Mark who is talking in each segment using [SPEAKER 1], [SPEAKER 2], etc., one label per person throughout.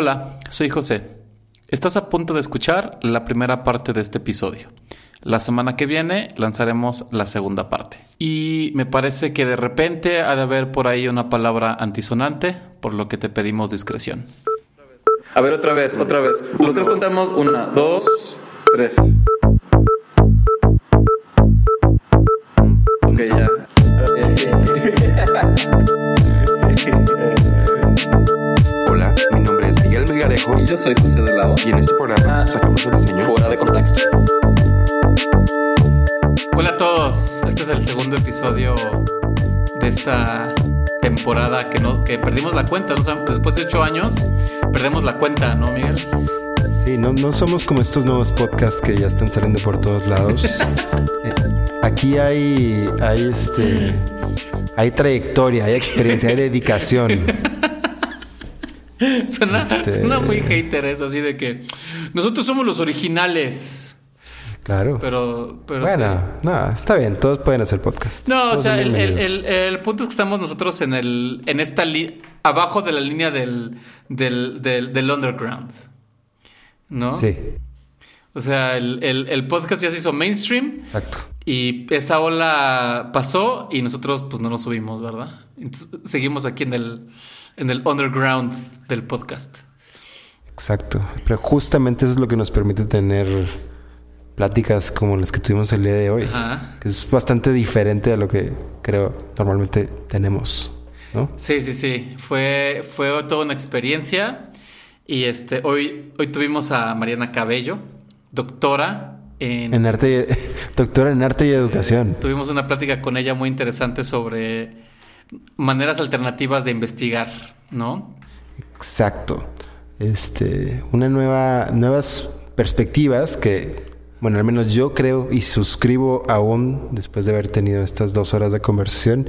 [SPEAKER 1] Hola, soy José. Estás a punto de escuchar la primera parte de este episodio. La semana que viene lanzaremos la segunda parte. Y me parece que de repente ha de haber por ahí una palabra antisonante, por lo que te pedimos discreción.
[SPEAKER 2] A ver, otra vez, otra vez. Los tres contamos. Una, dos, tres. Ok, ya.
[SPEAKER 3] Melgarejo
[SPEAKER 2] Y yo soy José de
[SPEAKER 3] y en este programa
[SPEAKER 2] Ah.
[SPEAKER 3] sacamos el diseño
[SPEAKER 2] Fuera de contexto.
[SPEAKER 1] Hola a todos, este es el segundo episodio de esta temporada que, no, que perdimos la cuenta. O sea, después de ocho años, perdemos la cuenta, ¿no, Miguel?
[SPEAKER 4] Sí, no, no somos como estos nuevos podcasts que ya están saliendo por todos lados. Eh, Aquí hay, hay este, hay trayectoria, hay experiencia, hay dedicación.
[SPEAKER 1] Suena,
[SPEAKER 4] Este-
[SPEAKER 1] suena muy hater eso, así de que nosotros somos los originales.
[SPEAKER 4] Claro.
[SPEAKER 1] Pero, pero
[SPEAKER 4] bueno,
[SPEAKER 1] sí.
[SPEAKER 4] no, está bien, todos pueden hacer podcast.
[SPEAKER 1] No, o sea, el, el-
[SPEAKER 4] bienvenidos.
[SPEAKER 1] el- el punto es que estamos nosotros en el, en esta li- abajo de la línea del, del, del, del underground. ¿No?
[SPEAKER 4] Sí,
[SPEAKER 1] O sea, el, el- el podcast ya se hizo mainstream
[SPEAKER 4] exacto.
[SPEAKER 1] y esa ola pasó y nosotros pues no nos subimos, ¿verdad? Entonces, seguimos aquí en el, en el underground del podcast.
[SPEAKER 4] Exacto. Pero justamente eso es lo que nos permite tener pláticas como las que tuvimos el día de hoy.
[SPEAKER 1] Ajá.
[SPEAKER 4] Que es bastante diferente a lo que creo normalmente tenemos, ¿no?
[SPEAKER 1] Sí, sí, sí. Fue, fue toda una experiencia. Y este, hoy, hoy tuvimos a Mariana Cabello, doctora en,
[SPEAKER 4] En arte, doctora en arte y educación.
[SPEAKER 1] Tuvimos una plática con ella muy interesante sobre maneras alternativas de investigar, ¿no?
[SPEAKER 4] Exacto. Este, una nueva, nuevas perspectivas que, bueno, al menos yo creo y suscribo aún después de haber tenido estas dos horas de conversación,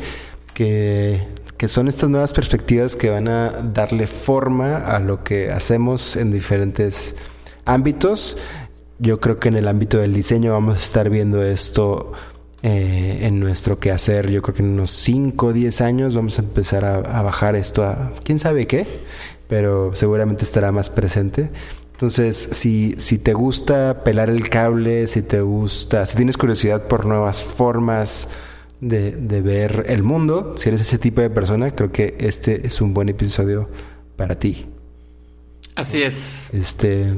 [SPEAKER 4] que, que son estas nuevas perspectivas que van a darle forma a lo que hacemos en diferentes ámbitos. Yo creo que en el ámbito del diseño vamos a estar viendo esto eh, en nuestro quehacer. Yo creo que en unos 5 o 10 años vamos a empezar a, a bajar esto a quién sabe qué, pero seguramente estará más presente. Entonces, si, si te gusta pelar el cable, si te gusta, si tienes curiosidad por nuevas formas de, de ver el mundo, si eres ese tipo de persona, creo que este es un buen episodio para ti.
[SPEAKER 1] Así es.
[SPEAKER 4] Este,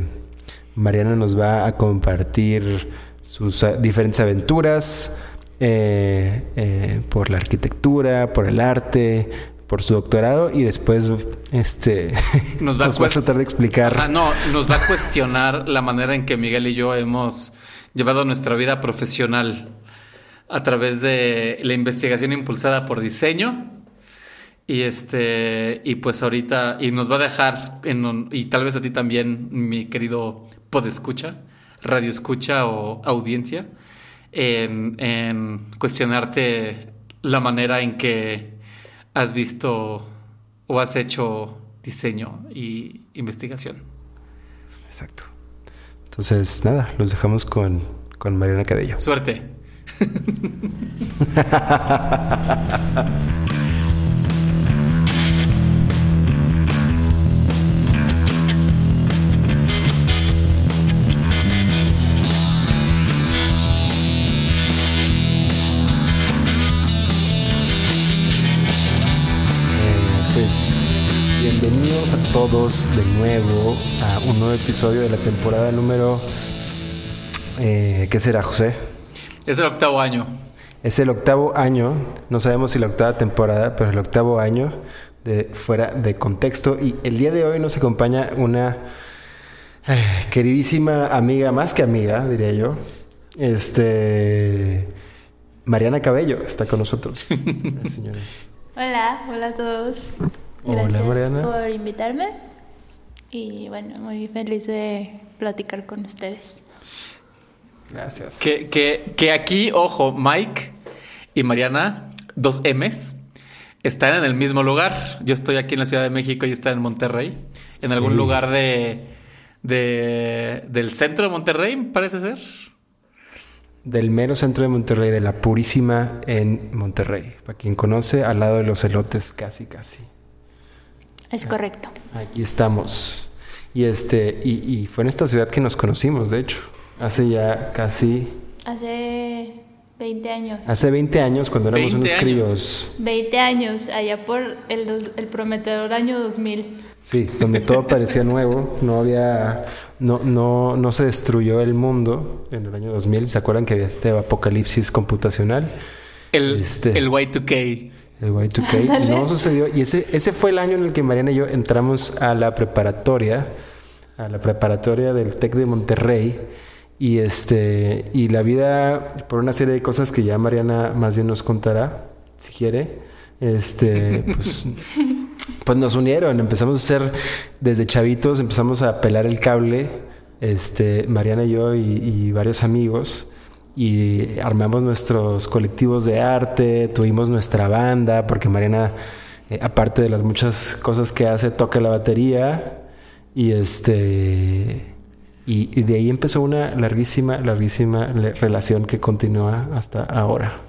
[SPEAKER 4] Mariana nos va a compartir sus diferentes aventuras eh, eh, por la arquitectura, por el arte, por su doctorado y después este,
[SPEAKER 1] Nos
[SPEAKER 4] nos
[SPEAKER 1] va a
[SPEAKER 4] tratar de explicar.
[SPEAKER 1] Ajá, no, nos va a cuestionar la manera en que Miguel y yo hemos llevado nuestra vida profesional a través de la investigación impulsada por diseño. Y este, y pues ahorita, y nos va a dejar en un- y tal vez a ti también, mi querido podescucha, radio escucha o audiencia, en, en cuestionarte la manera en que has visto o has hecho diseño y investigación.
[SPEAKER 4] Exacto. Entonces, nada, los dejamos con, con Mariana Cabello.
[SPEAKER 1] Suerte.
[SPEAKER 4] bienvenidos a todos de nuevo a un nuevo episodio de la temporada número... Eh, ¿Qué será, José?
[SPEAKER 1] Es el octavo año.
[SPEAKER 4] Es el octavo año, no sabemos si la octava temporada, pero el octavo año de fuera de contexto. Y el día de hoy nos acompaña una eh, queridísima amiga, más que amiga, diría yo. Este Mariana Cabello está con nosotros. señores.
[SPEAKER 5] Hola, hola a todos.
[SPEAKER 4] Hola,
[SPEAKER 5] Gracias
[SPEAKER 4] Mariana.
[SPEAKER 5] por invitarme. Y bueno, muy feliz de platicar con ustedes.
[SPEAKER 4] Gracias.
[SPEAKER 1] Que, que, que aquí, ojo, Mike y Mariana, dos M's, están en el mismo lugar. Yo estoy aquí en la Ciudad de México y están en Monterrey. En algún lugar de, de del centro de Monterrey, parece ser.
[SPEAKER 4] Del mero centro de Monterrey, de la Purísima en Monterrey. Para quien conoce, al lado de los elotes, casi, casi.
[SPEAKER 5] Es correcto.
[SPEAKER 4] Aquí estamos. Y este, y, y fue en esta ciudad que nos conocimos, de hecho. Hace ya casi.
[SPEAKER 5] Hace 20 años.
[SPEAKER 4] Hace 20 años, cuando éramos
[SPEAKER 1] 20
[SPEAKER 4] unos
[SPEAKER 1] años.
[SPEAKER 4] críos.
[SPEAKER 5] 20 años, allá por el, el prometedor año 2000.
[SPEAKER 4] Sí, donde todo parecía nuevo, no había, no, no, no se destruyó el mundo en el año 2000. ¿Se acuerdan que había este apocalipsis computacional?
[SPEAKER 1] El,
[SPEAKER 4] Este.
[SPEAKER 1] el Y2K.
[SPEAKER 4] El Y2K no sucedió. Y ese, ese fue el año en el que Mariana y yo entramos a la preparatoria, a la preparatoria del TEC de Monterrey. Y este, y la vida, por una serie de cosas que ya Mariana más bien nos contará, si quiere, este, pues, pues nos unieron. Empezamos a hacer, desde chavitos, empezamos a pelar el cable, este, Mariana y yo y, y varios amigos y armamos nuestros colectivos de arte, tuvimos nuestra banda, porque Mariana, eh, aparte de las muchas cosas que hace, toca la batería y este y, de ahí empezó una larguísima, larguísima relación que continúa hasta ahora.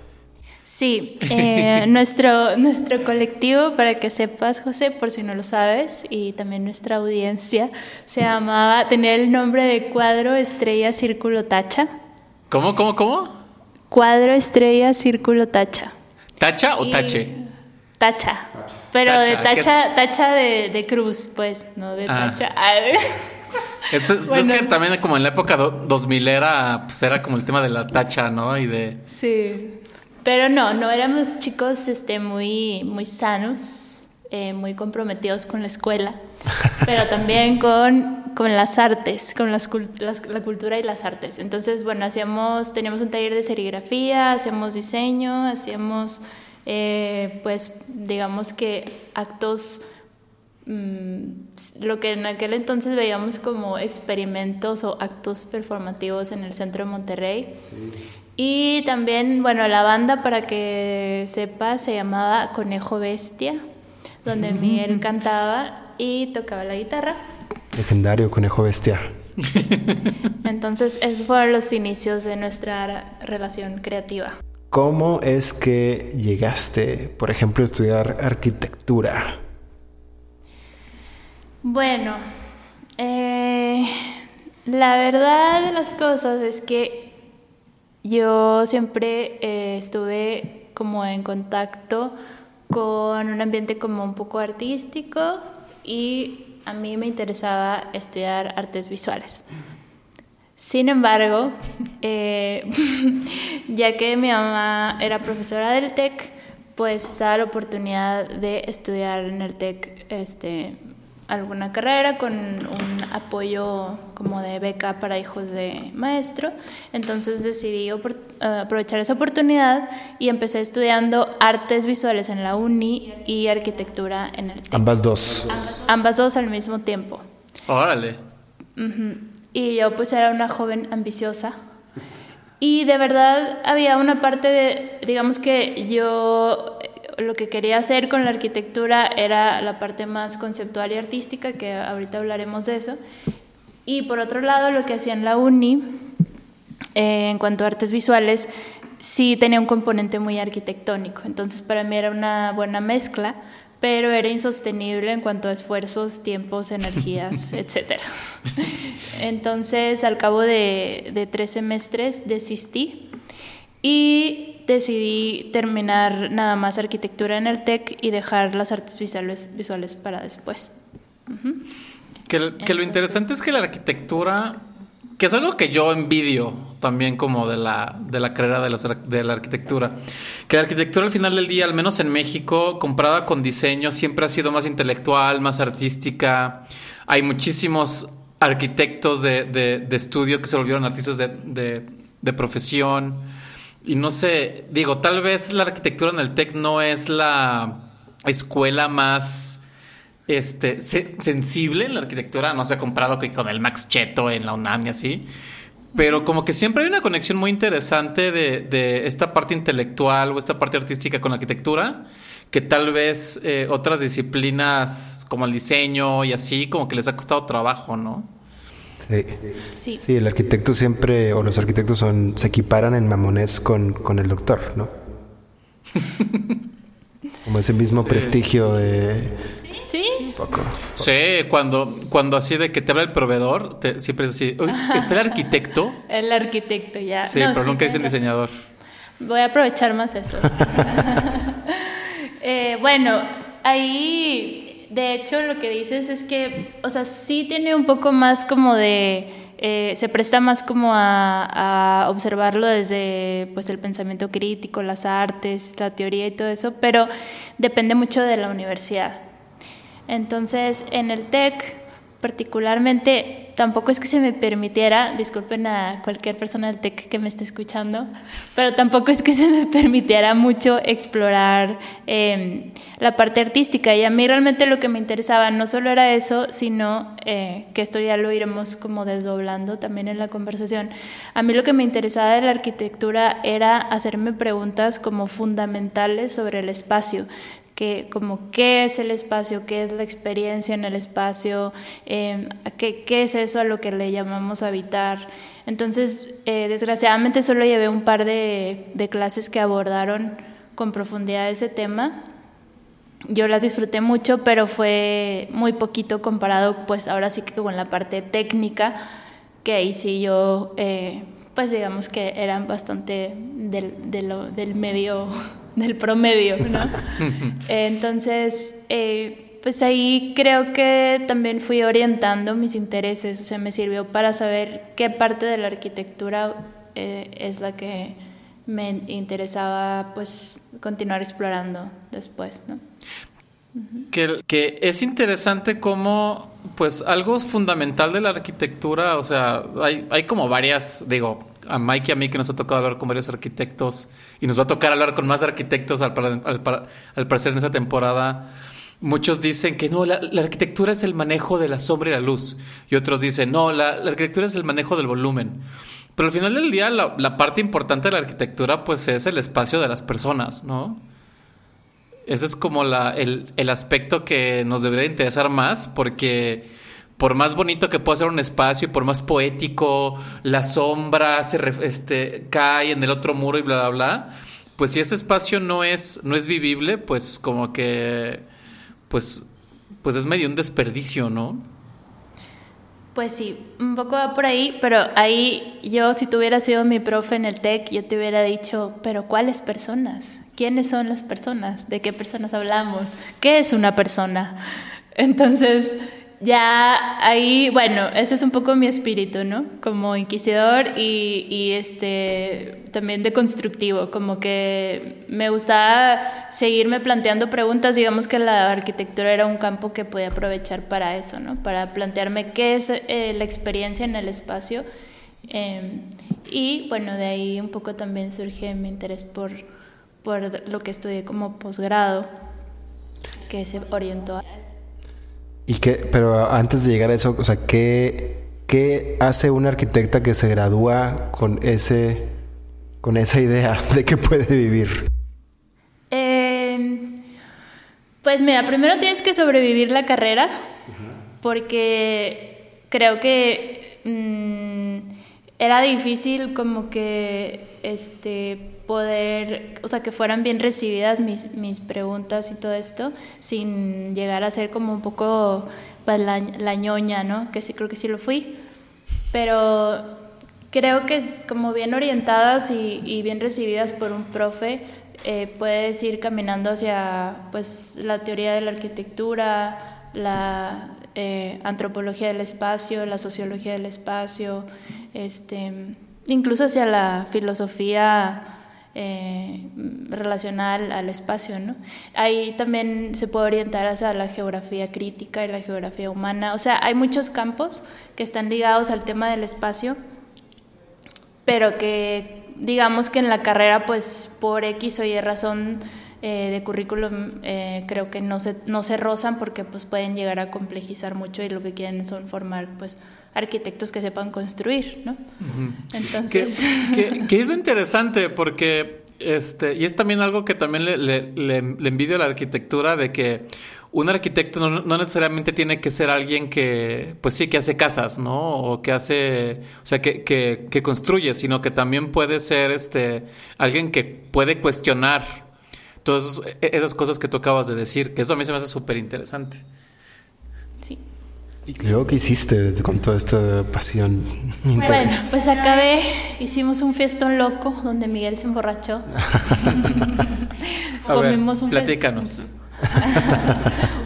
[SPEAKER 5] Sí, eh, nuestro, nuestro colectivo, para que sepas, José, por si no lo sabes, y también nuestra audiencia, se llamaba, tenía el nombre de Cuadro Estrella Círculo Tacha.
[SPEAKER 1] ¿Cómo, cómo, cómo?
[SPEAKER 5] Cuadro Estrella Círculo Tacha.
[SPEAKER 1] ¿Tacha o
[SPEAKER 5] Y-
[SPEAKER 1] tache?
[SPEAKER 5] Tacha. Pero
[SPEAKER 1] Tacha,
[SPEAKER 5] de
[SPEAKER 1] ¿qué
[SPEAKER 5] tacha,
[SPEAKER 1] es?
[SPEAKER 5] tacha de, de cruz, pues, no de
[SPEAKER 1] Ah.
[SPEAKER 5] tacha. Ah,
[SPEAKER 1] Esto es,
[SPEAKER 5] Bueno.
[SPEAKER 1] es que también como en la época do- 2000 era, pues era como el tema de la tacha, ¿no? Y de...
[SPEAKER 5] Sí. Pero no, no éramos chicos este, muy, muy sanos, eh, muy comprometidos con la escuela, pero también con, con las artes, con las, la cultura y las artes. Entonces, bueno, hacíamos, teníamos un taller de serigrafía, hacíamos diseño, hacíamos, eh, pues, digamos que actos mm, lo que en aquel entonces veíamos como experimentos o actos performativos en el centro de Monterrey. Y también, bueno, la banda, para que sepa, se llamaba Conejo Bestia, donde Miguel cantaba y tocaba la guitarra.
[SPEAKER 4] Legendario conejo bestia.
[SPEAKER 5] Entonces, esos fueron los inicios de nuestra relación creativa.
[SPEAKER 4] ¿Cómo es que llegaste, por ejemplo, a estudiar arquitectura?
[SPEAKER 5] Bueno, eh, la verdad de las cosas es que yo siempre eh, estuve como en contacto con un ambiente como un poco artístico y a mí me interesaba estudiar artes visuales. Sin embargo, eh, ya que mi mamá era profesora del TEC, pues estaba la oportunidad de estudiar en el TEC este, alguna carrera con un apoyo como de beca para hijos de maestro. Entonces decidí eh, aprovechar esa oportunidad y empecé estudiando artes visuales en la uni y arquitectura en el TEC.
[SPEAKER 4] Ambas dos.
[SPEAKER 5] Ambas dos al mismo tiempo.
[SPEAKER 1] Órale.
[SPEAKER 5] Ujú. Y yo pues era una joven ambiciosa. Y de verdad había una parte de, digamos que yo lo que quería hacer con la arquitectura era la parte más conceptual y artística, que ahorita hablaremos de eso. Y por otro lado, lo que hacía en la uni, eh, en cuanto a artes visuales, sí tenía un componente muy arquitectónico. Entonces para mí era una buena mezcla, pero era insostenible en cuanto a esfuerzos, tiempos, energías, etc. Entonces al cabo de, de tres semestres desistí y decidí terminar nada más arquitectura en el TEC y dejar las artes visuales, visuales para después.
[SPEAKER 1] Que, que lo
[SPEAKER 5] Entonces-
[SPEAKER 1] interesante es que la arquitectura, que es algo que yo envidio también como de la, de la carrera de la, de la arquitectura, que la arquitectura al final del día, al menos en México, comparada con diseño, siempre ha sido más intelectual, más artística. Hay muchísimos arquitectos de, de- de estudio que se volvieron artistas de- de profesión. Y no sé, digo, tal vez la arquitectura en el TEC no es la escuela más este, se- sensible en la arquitectura, no se ha comparado con el Max Cheto en la UNAM y así. Pero como que siempre hay una conexión muy interesante de, de esta parte intelectual o esta parte artística con la arquitectura, que tal vez eh, otras disciplinas como el diseño y así, como que les ha costado trabajo, ¿no?
[SPEAKER 4] Sí.
[SPEAKER 5] Sí.
[SPEAKER 4] Sí, el arquitecto siempre, o los arquitectos son, se equiparan en mamonés con, con el doctor, ¿no? Como ese mismo prestigio de...
[SPEAKER 5] Sí,
[SPEAKER 4] poco?
[SPEAKER 1] Sí, cuando, cuando así de que te habla el proveedor, te- siempre es así, "Uy, ¿está el arquitecto?
[SPEAKER 5] El arquitecto ya.
[SPEAKER 1] Sí,
[SPEAKER 5] No,
[SPEAKER 1] pero
[SPEAKER 5] sí,
[SPEAKER 1] nunca dicen diseñador.
[SPEAKER 5] Voy a aprovechar más eso. Eh, bueno, ahí, de hecho, lo que dices es que, o sea, sí tiene un poco más como de, eh, se presta más como a, a observarlo desde, pues, el pensamiento crítico, las artes, la teoría y todo eso, pero depende mucho de la universidad. Entonces, en el TEC, particularmente, tampoco es que se me permitiera, disculpen a cualquier persona del TEC que me esté escuchando, pero tampoco es que se me permitiera mucho explorar eh, la parte artística. Y a mí realmente lo que me interesaba no solo era eso, sino eh, que esto ya lo iremos como desdoblando también en la conversación. A mí lo que me interesaba de la arquitectura era hacerme preguntas como fundamentales sobre el espacio que como qué es el espacio, qué es la experiencia en el espacio, eh, qué, qué, es eso a lo que le llamamos habitar. Entonces, eh, desgraciadamente solo llevé un par de, de, clases que abordaron con profundidad ese tema. Yo las disfruté mucho, pero fue muy poquito comparado, pues ahora sí que con la parte técnica, que ahí sí yo, eh, pues digamos que eran bastante del, de lo, del medio del promedio, ¿no? Entonces, eh, pues ahí creo que también fui orientando mis intereses, o sea, me sirvió para saber qué parte de la arquitectura eh, es la que me interesaba, pues, continuar explorando después, ¿no?
[SPEAKER 1] Que, que, es interesante como, pues, algo fundamental de la arquitectura, o sea, hay, hay como varias, digo, a Mike y a mí que nos ha tocado hablar con varios arquitectos y nos va a tocar hablar con más arquitectos al, al, al parecer en esa temporada. Muchos dicen que no, la, arquitectura es el manejo de la sombra y la luz. Y otros dicen, no, la, arquitectura es el manejo del volumen. Pero al final del día, la, parte importante de la arquitectura, pues, es el espacio de las personas, ¿no? Ese es como el, el aspecto que nos debería interesar más, porque por más bonito que pueda ser un espacio, por más poético, la sombra se este, cae en el otro muro y bla, bla, bla, pues si ese espacio no es, no es vivible, pues como que, pues, pues es medio un desperdicio, ¿no?
[SPEAKER 5] Pues sí, un poco va por ahí, pero ahí yo, si tú hubieras sido mi profe en el TEC, yo te hubiera dicho, pero ¿cuáles personas? ¿Quiénes son las personas? ¿De qué personas hablamos? ¿Qué es una persona? Entonces, ya ahí, bueno, ese es un poco mi espíritu, ¿no? Como inquisidor y, y este también de constructivo, como que me gustaba seguirme planteando preguntas, digamos que la arquitectura era un campo que podía aprovechar para eso, ¿no? Para plantearme qué es eh, la experiencia en el espacio. Eh, y bueno, de ahí un poco también surge mi interés por, por lo que estudié como posgrado, que se orientó a.
[SPEAKER 4] ¿Y qué, pero antes de llegar a eso, o sea, ¿qué, qué hace una arquitecta que se gradúa con ese, con esa idea de que puede vivir?
[SPEAKER 5] Eh, pues mira, primero tienes que sobrevivir la carrera, porque creo que mmm, era difícil como que este poder, o sea, que fueran bien recibidas mis, mis preguntas y todo esto, sin llegar a ser como un poco pues, la, ñoña, ¿no? Que sí, creo que sí lo fui. Pero creo que es como bien orientadas y, y bien recibidas por un profe, eh, puedes ir caminando hacia pues, la teoría de la arquitectura, la eh, antropología del espacio, la sociología del espacio, este, incluso hacia la filosofía eh, relacional al espacio, ¿no? Ahí también se puede orientar hacia la geografía crítica y la geografía humana. O sea, hay muchos campos que están ligados al tema del espacio, pero que digamos que en la carrera, pues por X o Y razón eh, de currículum, eh, creo que no se, no se rozan porque pues pueden llegar a complejizar mucho y lo que quieren son formar, pues arquitectos que sepan construir, ¿no? Entonces...
[SPEAKER 1] ¿Qué, qué, qué es lo interesante? Porque, este, y es también algo que también le, le, le, le envidio a la arquitectura, de que un arquitecto no, no, necesariamente tiene que ser alguien que, pues sí, que hace casas, ¿no? O que hace, o sea, que, que, que construye, sino que también puede ser, este, alguien que puede cuestionar todas esas cosas que tú acabas de decir, que eso a mí se me hace súper interesante.
[SPEAKER 4] ¿Y luego qué hiciste con toda esta pasión?
[SPEAKER 5] Bueno, pues acabé, hicimos un fiestón loco donde Miguel se emborrachó.
[SPEAKER 1] A ver, platícanos.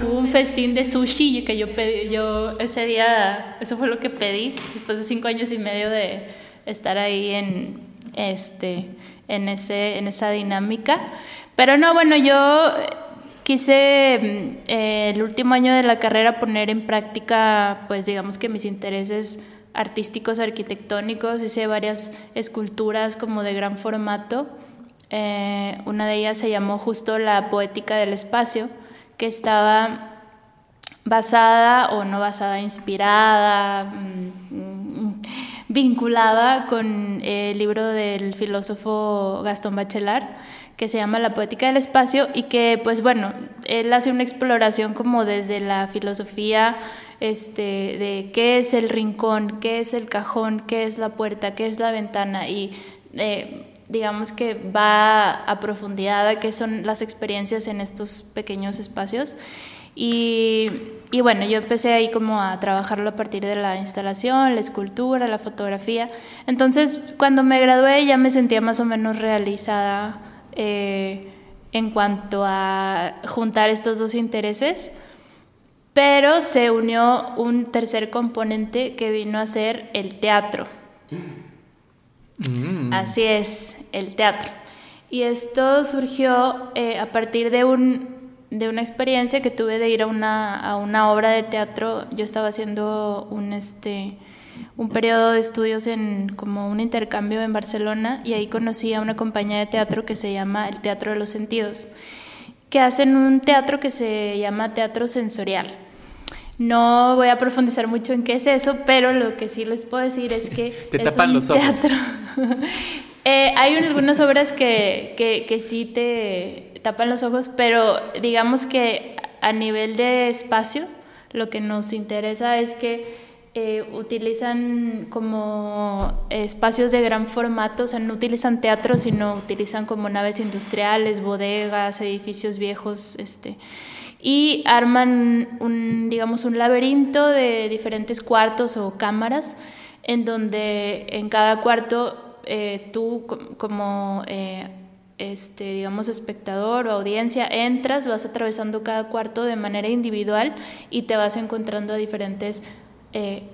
[SPEAKER 5] Hubo un festín de sushi que yo pedí, yo ese día, eso fue lo que pedí, después de cinco años y medio de estar ahí en, este, en, ese, en esa dinámica. Pero no, bueno, yo quise mm, eh, el último año de la carrera poner en práctica, pues digamos que mis intereses artísticos, arquitectónicos, hice varias esculturas como de gran formato. Eh, una de ellas se llamó justo La Poética del Espacio, que estaba basada o no basada, inspirada, mm, mm, vinculada con el libro del filósofo Gastón Bachelard que se llama La Poética del Espacio y que pues bueno, él hace una exploración como desde la filosofía este, de qué es el rincón, qué es el cajón, qué es la puerta, qué es la ventana y eh, digamos que va a profundidad a qué son las experiencias en estos pequeños espacios. Y, y, bueno, yo empecé ahí como a trabajarlo a partir de la instalación, la escultura, la fotografía. Entonces, cuando me gradué ya me sentía más o menos realizada eh, en cuanto a juntar estos dos intereses, pero se unió un tercer componente que vino a ser el teatro. Mm. Así es, el teatro. Y esto surgió eh, a partir de, un, de una experiencia que tuve de ir a una, a una obra de teatro. Yo estaba haciendo un, este, un periodo de estudios en como un intercambio en Barcelona y ahí conocí a una compañía de teatro que se llama el Teatro de los Sentidos, que hacen un teatro que se llama teatro sensorial. No voy a profundizar mucho en qué es eso, pero lo que sí les puedo decir es que...
[SPEAKER 1] Te tapan los ojos.
[SPEAKER 5] eh, hay algunas obras que, que, que sí te tapan los ojos, pero digamos que a nivel de espacio, lo que nos interesa es que eh, utilizan como espacios de gran formato, o sea, no utilizan teatro, sino utilizan como naves industriales, bodegas, edificios viejos, este, y arman un, digamos, un laberinto de diferentes cuartos o cámaras, en donde en cada cuarto eh, tú como... Eh, este, digamos, espectador o audiencia, entras, vas atravesando cada cuarto de manera individual y te vas encontrando a diferentes eh,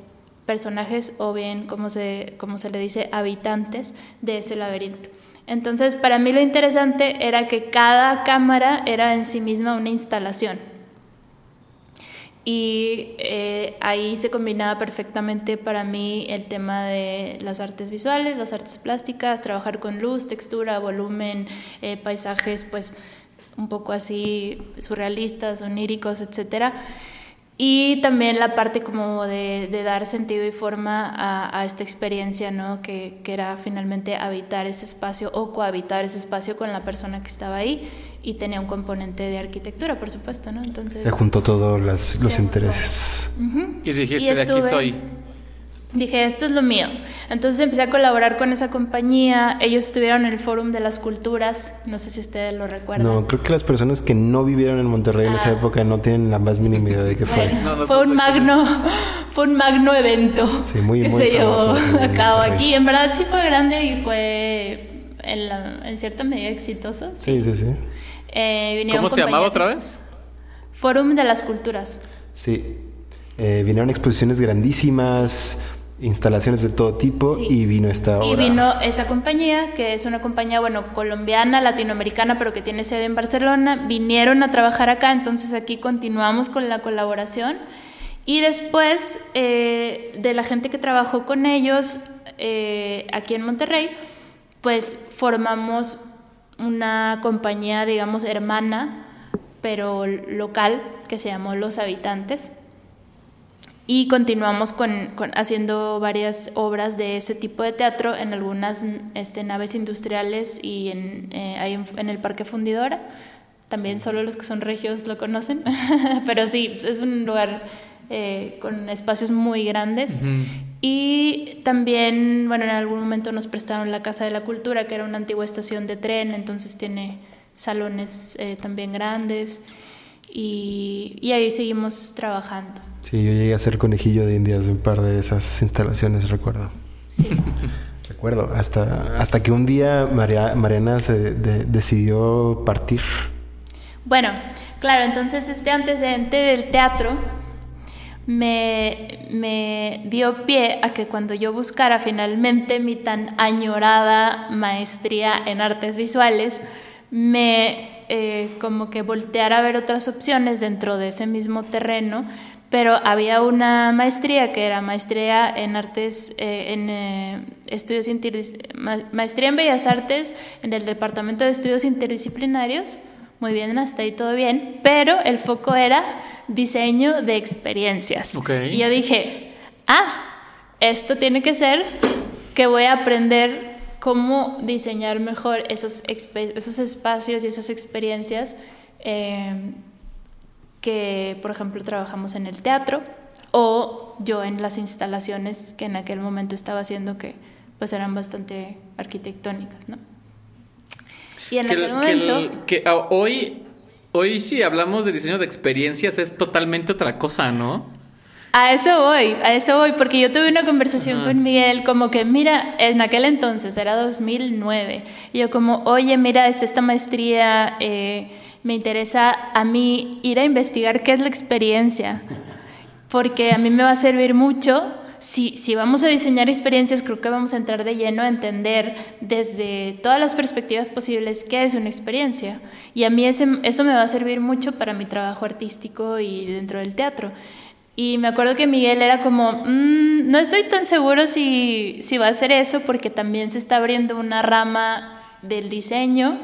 [SPEAKER 5] personajes o bien, como se, como se le dice, habitantes de ese laberinto. Entonces, para mí lo interesante era que cada cámara era en sí misma una instalación. Y eh, ahí se combinaba perfectamente para mí el tema de las artes visuales, las artes plásticas, trabajar con luz, textura, volumen, eh, paisajes, pues un poco así surrealistas, oníricos, etcétera y también la parte como de, dar sentido y forma a, esta experiencia, ¿no? Que, que, era finalmente habitar ese espacio o cohabitar ese espacio con la persona que estaba ahí y tenía un componente de arquitectura, por supuesto, ¿no?
[SPEAKER 4] Entonces... Se juntó todos los intereses.
[SPEAKER 1] Y dijiste, de aquí soy
[SPEAKER 5] dije, esto es lo mío. Entonces empecé a colaborar con esa compañía. Ellos estuvieron en el Fórum de las Culturas. No sé si ustedes lo recuerdan.
[SPEAKER 4] No, creo que las personas que no vivieron en Monterrey en esa ah. época no tienen la más mínima idea de qué fue.
[SPEAKER 5] fue un magno, fue un magno evento
[SPEAKER 4] sí, muy,
[SPEAKER 5] que se llevó a cabo aquí. En verdad sí fue grande y fue en, cierta medida exitoso.
[SPEAKER 4] Sí, sí, sí.
[SPEAKER 1] Eh, ¿Cómo se llamaba otra vez?
[SPEAKER 5] Fórum de las Culturas.
[SPEAKER 4] Sí. Eh, vinieron exposiciones grandísimas instalaciones de todo tipo y vino esta obra.
[SPEAKER 5] Y vino esa compañía, que es una compañía, bueno, colombiana, latinoamericana, pero que tiene sede en Barcelona, vinieron a trabajar acá, entonces aquí continuamos con la colaboración. Y después eh, de la gente que trabajó con ellos eh, aquí en Monterrey, pues formamos una compañía, digamos, hermana, pero local, que se llamó Los Habitantes y continuamos con, haciendo varias obras de ese tipo de teatro en algunas este, naves industriales y en, eh, en, el Parque Fundidora. También solo los que son regios lo conocen, pero sí, es un lugar eh, con espacios muy grandes. Y también, bueno, en algún momento nos prestaron la Casa de la Cultura, que era una antigua estación de tren, entonces tiene salones eh, también grandes y, y ahí seguimos trabajando.
[SPEAKER 4] Sí, yo llegué a ser conejillo de indias de un par de esas instalaciones, recuerdo.
[SPEAKER 5] Sí.
[SPEAKER 4] Recuerdo, hasta, hasta que un día María, Mariana se de- decidió partir.
[SPEAKER 5] Bueno, claro, entonces este antecedente del teatro me, me dio pie a que cuando yo buscara finalmente mi tan añorada maestría en artes visuales, me eh, como que volteara a ver otras opciones dentro de ese mismo terreno, pero había una maestría que era maestría en artes, eh, en eh, estudios interdis- ma- maestría en bellas artes en el departamento de estudios interdisciplinarios. Muy bien, hasta ahí todo bien, pero el foco era diseño de experiencias.
[SPEAKER 1] Ok.
[SPEAKER 5] Y yo dije, ah, esto tiene que ser que voy a aprender cómo diseñar mejor esos, esos espacios y esas experiencias eh, que, por ejemplo, trabajamos en el teatro o yo en las instalaciones que en aquel momento estaba haciendo que pues eran bastante arquitectónicas, ¿no? Y en
[SPEAKER 1] Que,
[SPEAKER 5] aquel
[SPEAKER 1] el- que
[SPEAKER 5] momento...
[SPEAKER 1] el- que, ah, hoy, hoy si hablamos de diseño de experiencias es totalmente otra cosa, ¿no?
[SPEAKER 5] A eso voy, a eso voy, porque yo tuve una conversación con Miguel, como que, mira, en aquel entonces, era 2009, y yo como, oye, mira, es esta maestría, eh, me interesa a mí ir a investigar qué es la experiencia, porque a mí me va a servir mucho. Si, si vamos a diseñar experiencias, creo que vamos a entrar de lleno a entender desde todas las perspectivas posibles qué es una experiencia. Y a mí ese- eso me va a servir mucho para mi trabajo artístico y dentro del teatro. Y me acuerdo que Miguel era como, "Mm, no estoy tan seguro si, si va a hacer eso porque también se está abriendo una rama del diseño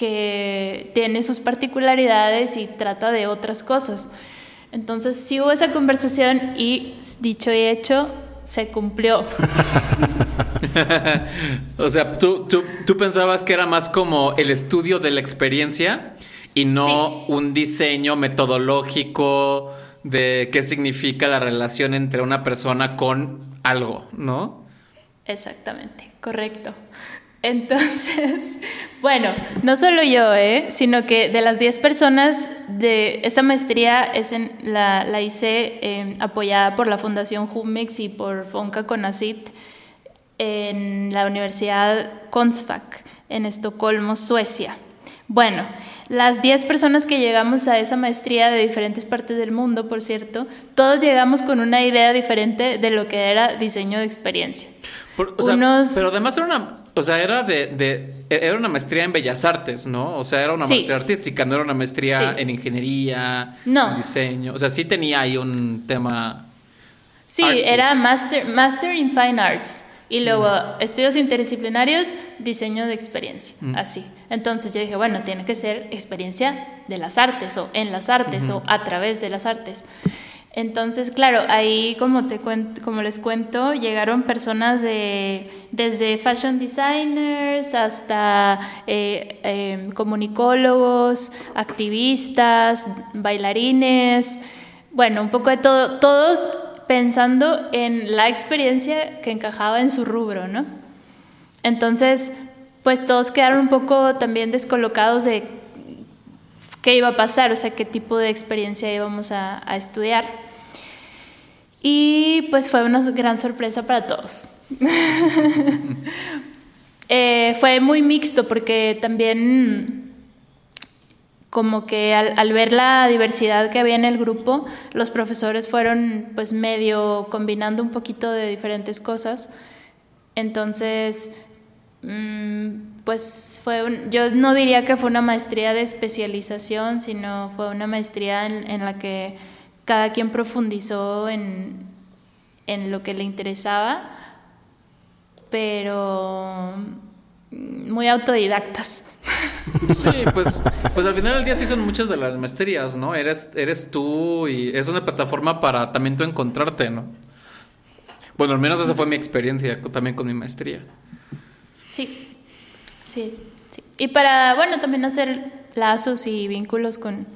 [SPEAKER 5] que tiene sus particularidades y trata de otras cosas. Entonces sí hubo esa conversación y dicho y hecho, se cumplió.
[SPEAKER 1] O sea, tú, tú, tú pensabas que era más como el estudio de la experiencia y no un diseño metodológico de qué significa la relación entre una persona con algo, ¿no?
[SPEAKER 5] Exactamente, correcto. Entonces, bueno, no solo yo, ¿eh? sino que de las 10 personas de esa maestría es en, la, la hice eh, apoyada por la Fundación Jumex y por Fonca Conacit en la Universidad Konstfack en Estocolmo, Suecia. Bueno, las 10 personas que llegamos a esa maestría de diferentes partes del mundo, por cierto, todos llegamos con una idea diferente de lo que era diseño de experiencia.
[SPEAKER 1] Por- o sea,
[SPEAKER 5] Unos-
[SPEAKER 1] Pero además era una, o sea, era de, de- era una maestría en bellas artes, ¿no? O sea, era una
[SPEAKER 5] Sí.
[SPEAKER 1] maestría artística, no era una maestría
[SPEAKER 5] Sí.
[SPEAKER 1] en ingeniería,
[SPEAKER 5] No.
[SPEAKER 1] en diseño. O sea, sí tenía ahí un tema.
[SPEAKER 5] Sí,
[SPEAKER 1] Artsy.
[SPEAKER 5] era master, master in Fine Arts. Y luego estudios interdisciplinarios, diseño de experiencia, así. Entonces yo dije, bueno, tiene que ser experiencia de las artes o en las artes o a través de las artes. Entonces, claro, ahí como, te cuento, como les cuento, llegaron personas de, desde fashion designers hasta eh, eh, comunicólogos, activistas, bailarines, bueno, un poco de todo, todos pensando en la experiencia que encajaba en su rubro, ¿no? Entonces, pues todos quedaron un poco también descolocados de qué iba a pasar, o sea, qué tipo de experiencia íbamos a, estudiar. Y pues fue una gran sorpresa para todos. Eh, fue muy mixto porque también como que al, al ver la diversidad que había en el grupo, los profesores fueron pues medio combinando un poquito de diferentes cosas. Entonces, mm, pues fue un- yo no diría que fue una maestría de especialización, sino fue una maestría en, en la que cada quien profundizó en, en lo que le interesaba, pero mm, muy autodidactas.
[SPEAKER 1] Sí, pues, pues al final del día sí son muchas de las maestrías, ¿no? Eres, eres tú y es una plataforma para también tú encontrarte, ¿no? Bueno, al menos esa fue mi experiencia también con mi maestría.
[SPEAKER 5] Sí, sí, sí. Y para, bueno, también hacer lazos y vínculos con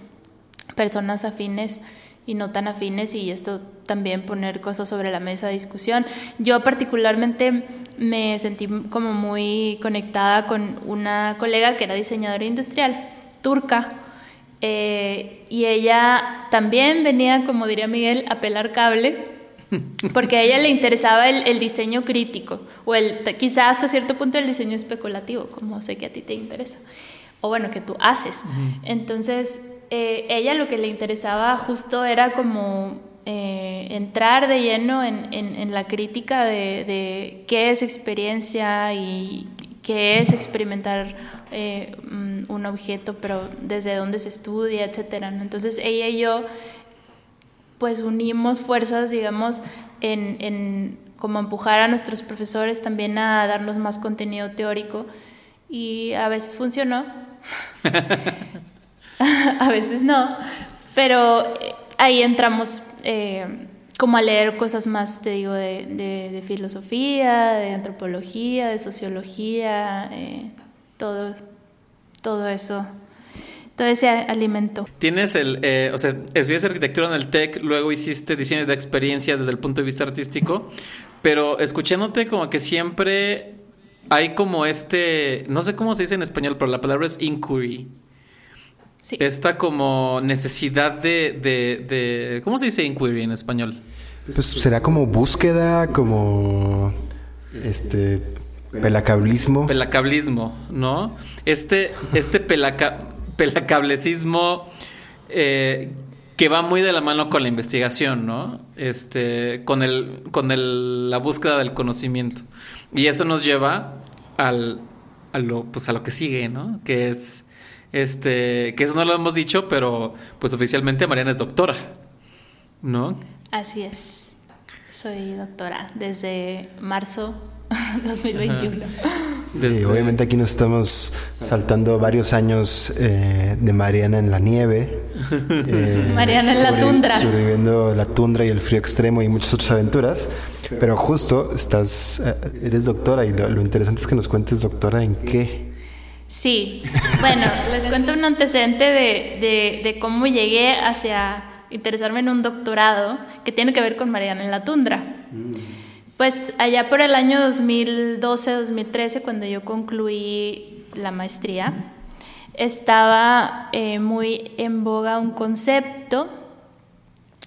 [SPEAKER 5] personas afines y no tan afines y esto también poner cosas sobre la mesa de discusión. Yo particularmente me sentí como muy conectada con una colega que era diseñadora industrial, turca, Eh, y ella también venía, como diría Miguel, a pelar cable, porque a ella le interesaba el, diseño crítico, o el, quizá hasta cierto punto el diseño especulativo, como sé que a ti te interesa, o bueno, que tú haces. Entonces, eh, ella lo que le interesaba justo era como eh, entrar de lleno en, la crítica de, qué es experiencia y qué es experimentar eh, un objeto, pero desde dónde se estudia, etcétera. Entonces ella y yo pues unimos fuerzas, digamos, en, en como empujar a nuestros profesores también a darnos más contenido teórico. Y a veces funcionó, a veces no, pero ahí entramos eh, como a leer cosas más, te digo, de, de, filosofía, de antropología, de sociología, eh, todo, todo eso todo ese alimento.
[SPEAKER 1] Tienes el, eh, o sea, estudiaste arquitectura en el TEC, luego hiciste diseño de experiencias desde el punto de vista artístico, pero escuchándote como que siempre hay como este, no sé cómo se dice en español, pero la palabra es inquiry. Sí. Esta como necesidad de, de, de, ¿cómo se dice inquiry en español?
[SPEAKER 4] Pues será como búsqueda, como este pelacablismo.
[SPEAKER 1] Pelacablismo, ¿no? Este, este pelaca, pelacablecismo eh, que va muy de la mano con la investigación, ¿no? Este, con el, con el, la búsqueda del conocimiento. Y eso nos lleva al, a lo, pues a lo que sigue, ¿no? Que es, este, que eso no lo hemos dicho, pero pues oficialmente Mariana es doctora, ¿no?
[SPEAKER 5] Así es. Soy doctora desde marzo 2021.
[SPEAKER 4] obviamente aquí nos estamos saltando varios años eh, de Mariana en la nieve.
[SPEAKER 5] Eh, Mariana en la tundra.
[SPEAKER 4] Sobreviviendo la tundra y el frío extremo y muchas otras aventuras. Pero justo estás, eh, eres doctora y lo, interesante es que nos cuentes, doctora, en qué.
[SPEAKER 5] Sí, bueno, les cuento un antecedente de, de cómo llegué hacia interesarme en un doctorado que tiene que ver con Mariana en la tundra. Mm. Pues allá por el año 2012-2013, cuando yo concluí la maestría, estaba eh, muy en boga un concepto,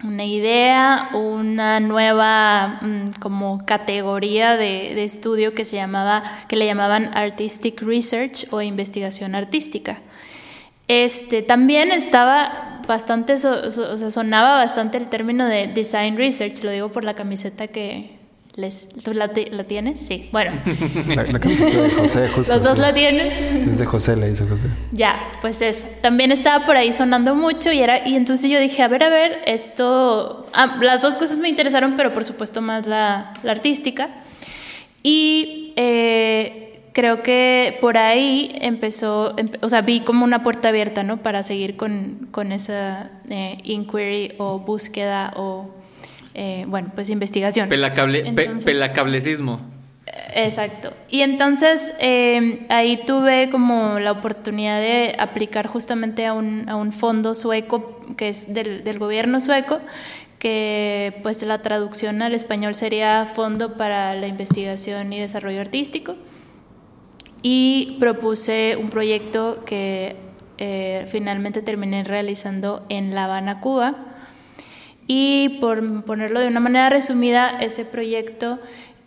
[SPEAKER 5] una idea, una nueva mm, como categoría de, estudio que se llamaba, que le llamaban artistic research o investigación artística. Este, también estaba bastante, o sea, sonaba bastante el término de design research, lo digo por la camiseta que, les, ¿Tú la, tienes? Sí. Bueno.
[SPEAKER 4] La, camiseta de José, justo.
[SPEAKER 5] ¿Los dos la tienen?
[SPEAKER 4] Es de José, le dice José.
[SPEAKER 5] Ya, pues eso. También estaba por ahí sonando mucho y era y entonces yo dije, a ver, a ver, esto... Ah, las dos cosas me interesaron, pero por supuesto más la, artística. Y eh, creo que por ahí empezó, o sea, vi como una puerta abierta, ¿no? Para seguir con, con esa eh, inquiry o búsqueda o eh, bueno, pues investigación.
[SPEAKER 1] Pelacable, pelacablecismo.
[SPEAKER 5] Exacto. Y entonces em, ahí tuve como la oportunidad de aplicar justamente a un, a un fondo sueco que es del, del, gobierno sueco, que pues la traducción al español sería Fondo para la Investigación y Desarrollo Artístico. Y propuse un proyecto que eh, finalmente terminé realizando en La Habana, Cuba y por ponerlo de una manera resumida, ese proyecto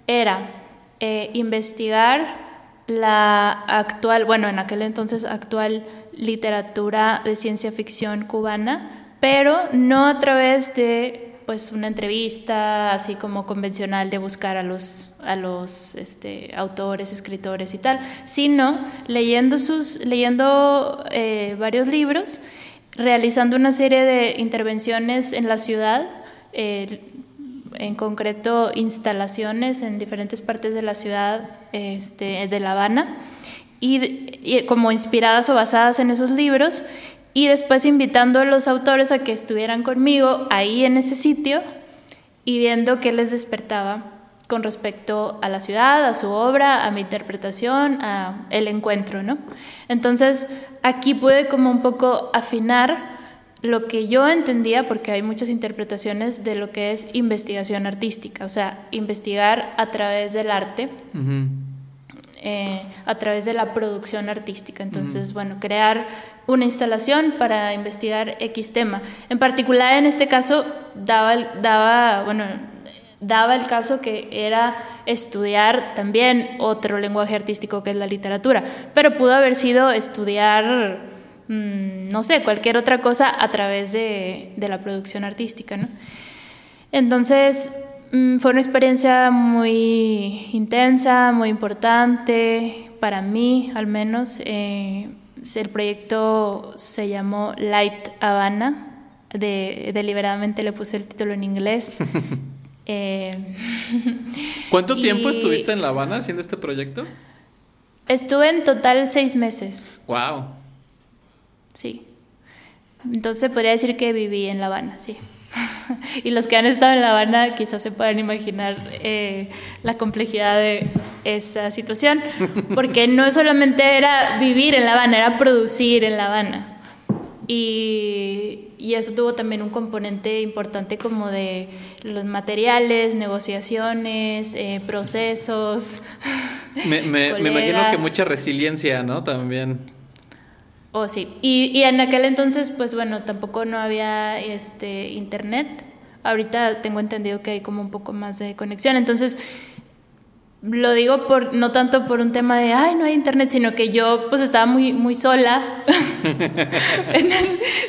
[SPEAKER 5] era eh, investigar la actual, bueno, en aquel entonces actual literatura de ciencia ficción cubana, pero no a través de pues una entrevista así como convencional de buscar a los, a los este, autores, escritores y tal, sino leyendo, sus, leyendo eh, varios libros realizando una serie de intervenciones en la ciudad, eh, en concreto instalaciones en diferentes partes de la ciudad este, de La Habana, y, como inspiradas o basadas en esos libros, y después invitando a los autores a que estuvieran conmigo ahí en ese sitio y viendo qué les despertaba con respecto a la ciudad, a su obra, a mi interpretación, a el encuentro, ¿no? Entonces, aquí pude como un poco afinar lo que yo entendía, porque hay muchas interpretaciones de lo que es investigación artística, o sea, investigar a través del arte. eh, a través de la producción artística. Entonces, bueno, crear una instalación para investigar X tema. En particular, en este caso, daba, daba, bueno, daba el caso que era estudiar también otro lenguaje artístico que es la literatura, pero pudo haber sido estudiar, mm, no sé, cualquier otra cosa a través de, de la producción artística, ¿no? Entonces, mm, fue una experiencia muy intensa, muy importante, para mí al menos. Eh, el proyecto se llamó Light Habana, de, deliberadamente le puse el título en inglés.
[SPEAKER 1] Eh, ¿Cuánto tiempo estuviste en La Habana haciendo este proyecto?
[SPEAKER 5] Estuve en total seis meses.
[SPEAKER 1] Wow.
[SPEAKER 5] Sí. Entonces podría decir que viví en La Habana, sí. y los que han estado en La Habana quizás se puedan imaginar eh, la complejidad de esa situación, porque no solamente era vivir en La Habana, era producir en La Habana. Y, y eso tuvo también un componente importante como de los materiales, negociaciones, eh, procesos.
[SPEAKER 1] Me, me, me, imagino que mucha resiliencia, ¿no? También.
[SPEAKER 5] Oh, sí. Y, y, en aquel entonces, pues bueno, tampoco no había este internet. Ahorita tengo entendido que hay como un poco más de conexión. Entonces, lo digo por no tanto por un tema de ay no hay internet sino que yo pues estaba muy muy sola.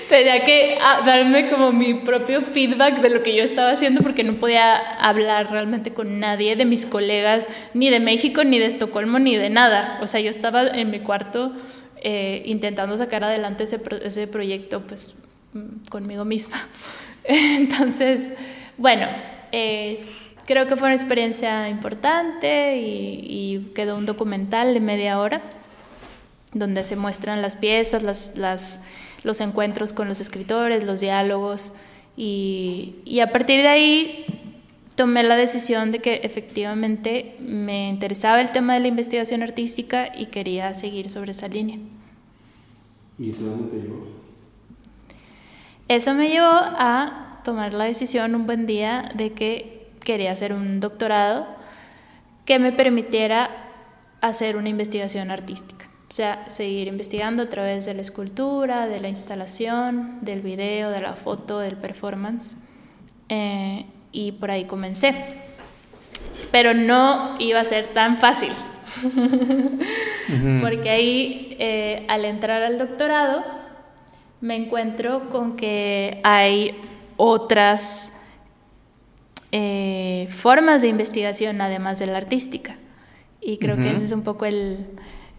[SPEAKER 5] Tenía que ah, darme como mi propio feedback de lo que yo estaba haciendo porque no podía hablar realmente con nadie de mis colegas ni de México ni de Estocolmo ni de nada. O sea yo estaba en mi cuarto eh, intentando sacar adelante ese, ese proyecto pues mm, conmigo misma. Entonces bueno eh, creo que fue una experiencia importante y, quedó un documental de media hora donde se muestran las piezas, las, las, los encuentros con los escritores, los diálogos y, y a partir de ahí tomé la decisión de que efectivamente me interesaba el tema de la investigación artística y quería seguir sobre esa línea.
[SPEAKER 4] ¿Y eso dónde te llevó?
[SPEAKER 5] Eso me llevó a tomar la decisión un buen día de que quería hacer un doctorado que me permitiera hacer una investigación artística. O sea, seguir investigando a través de la escultura, de la instalación, del video, de la foto, del performance. Eh, y por ahí comencé. Pero no iba a ser tan fácil. Porque ahí, eh, al entrar al doctorado, me encuentro con que hay otras eh, formas de investigación además de la artística. Y creo que ese es un poco el,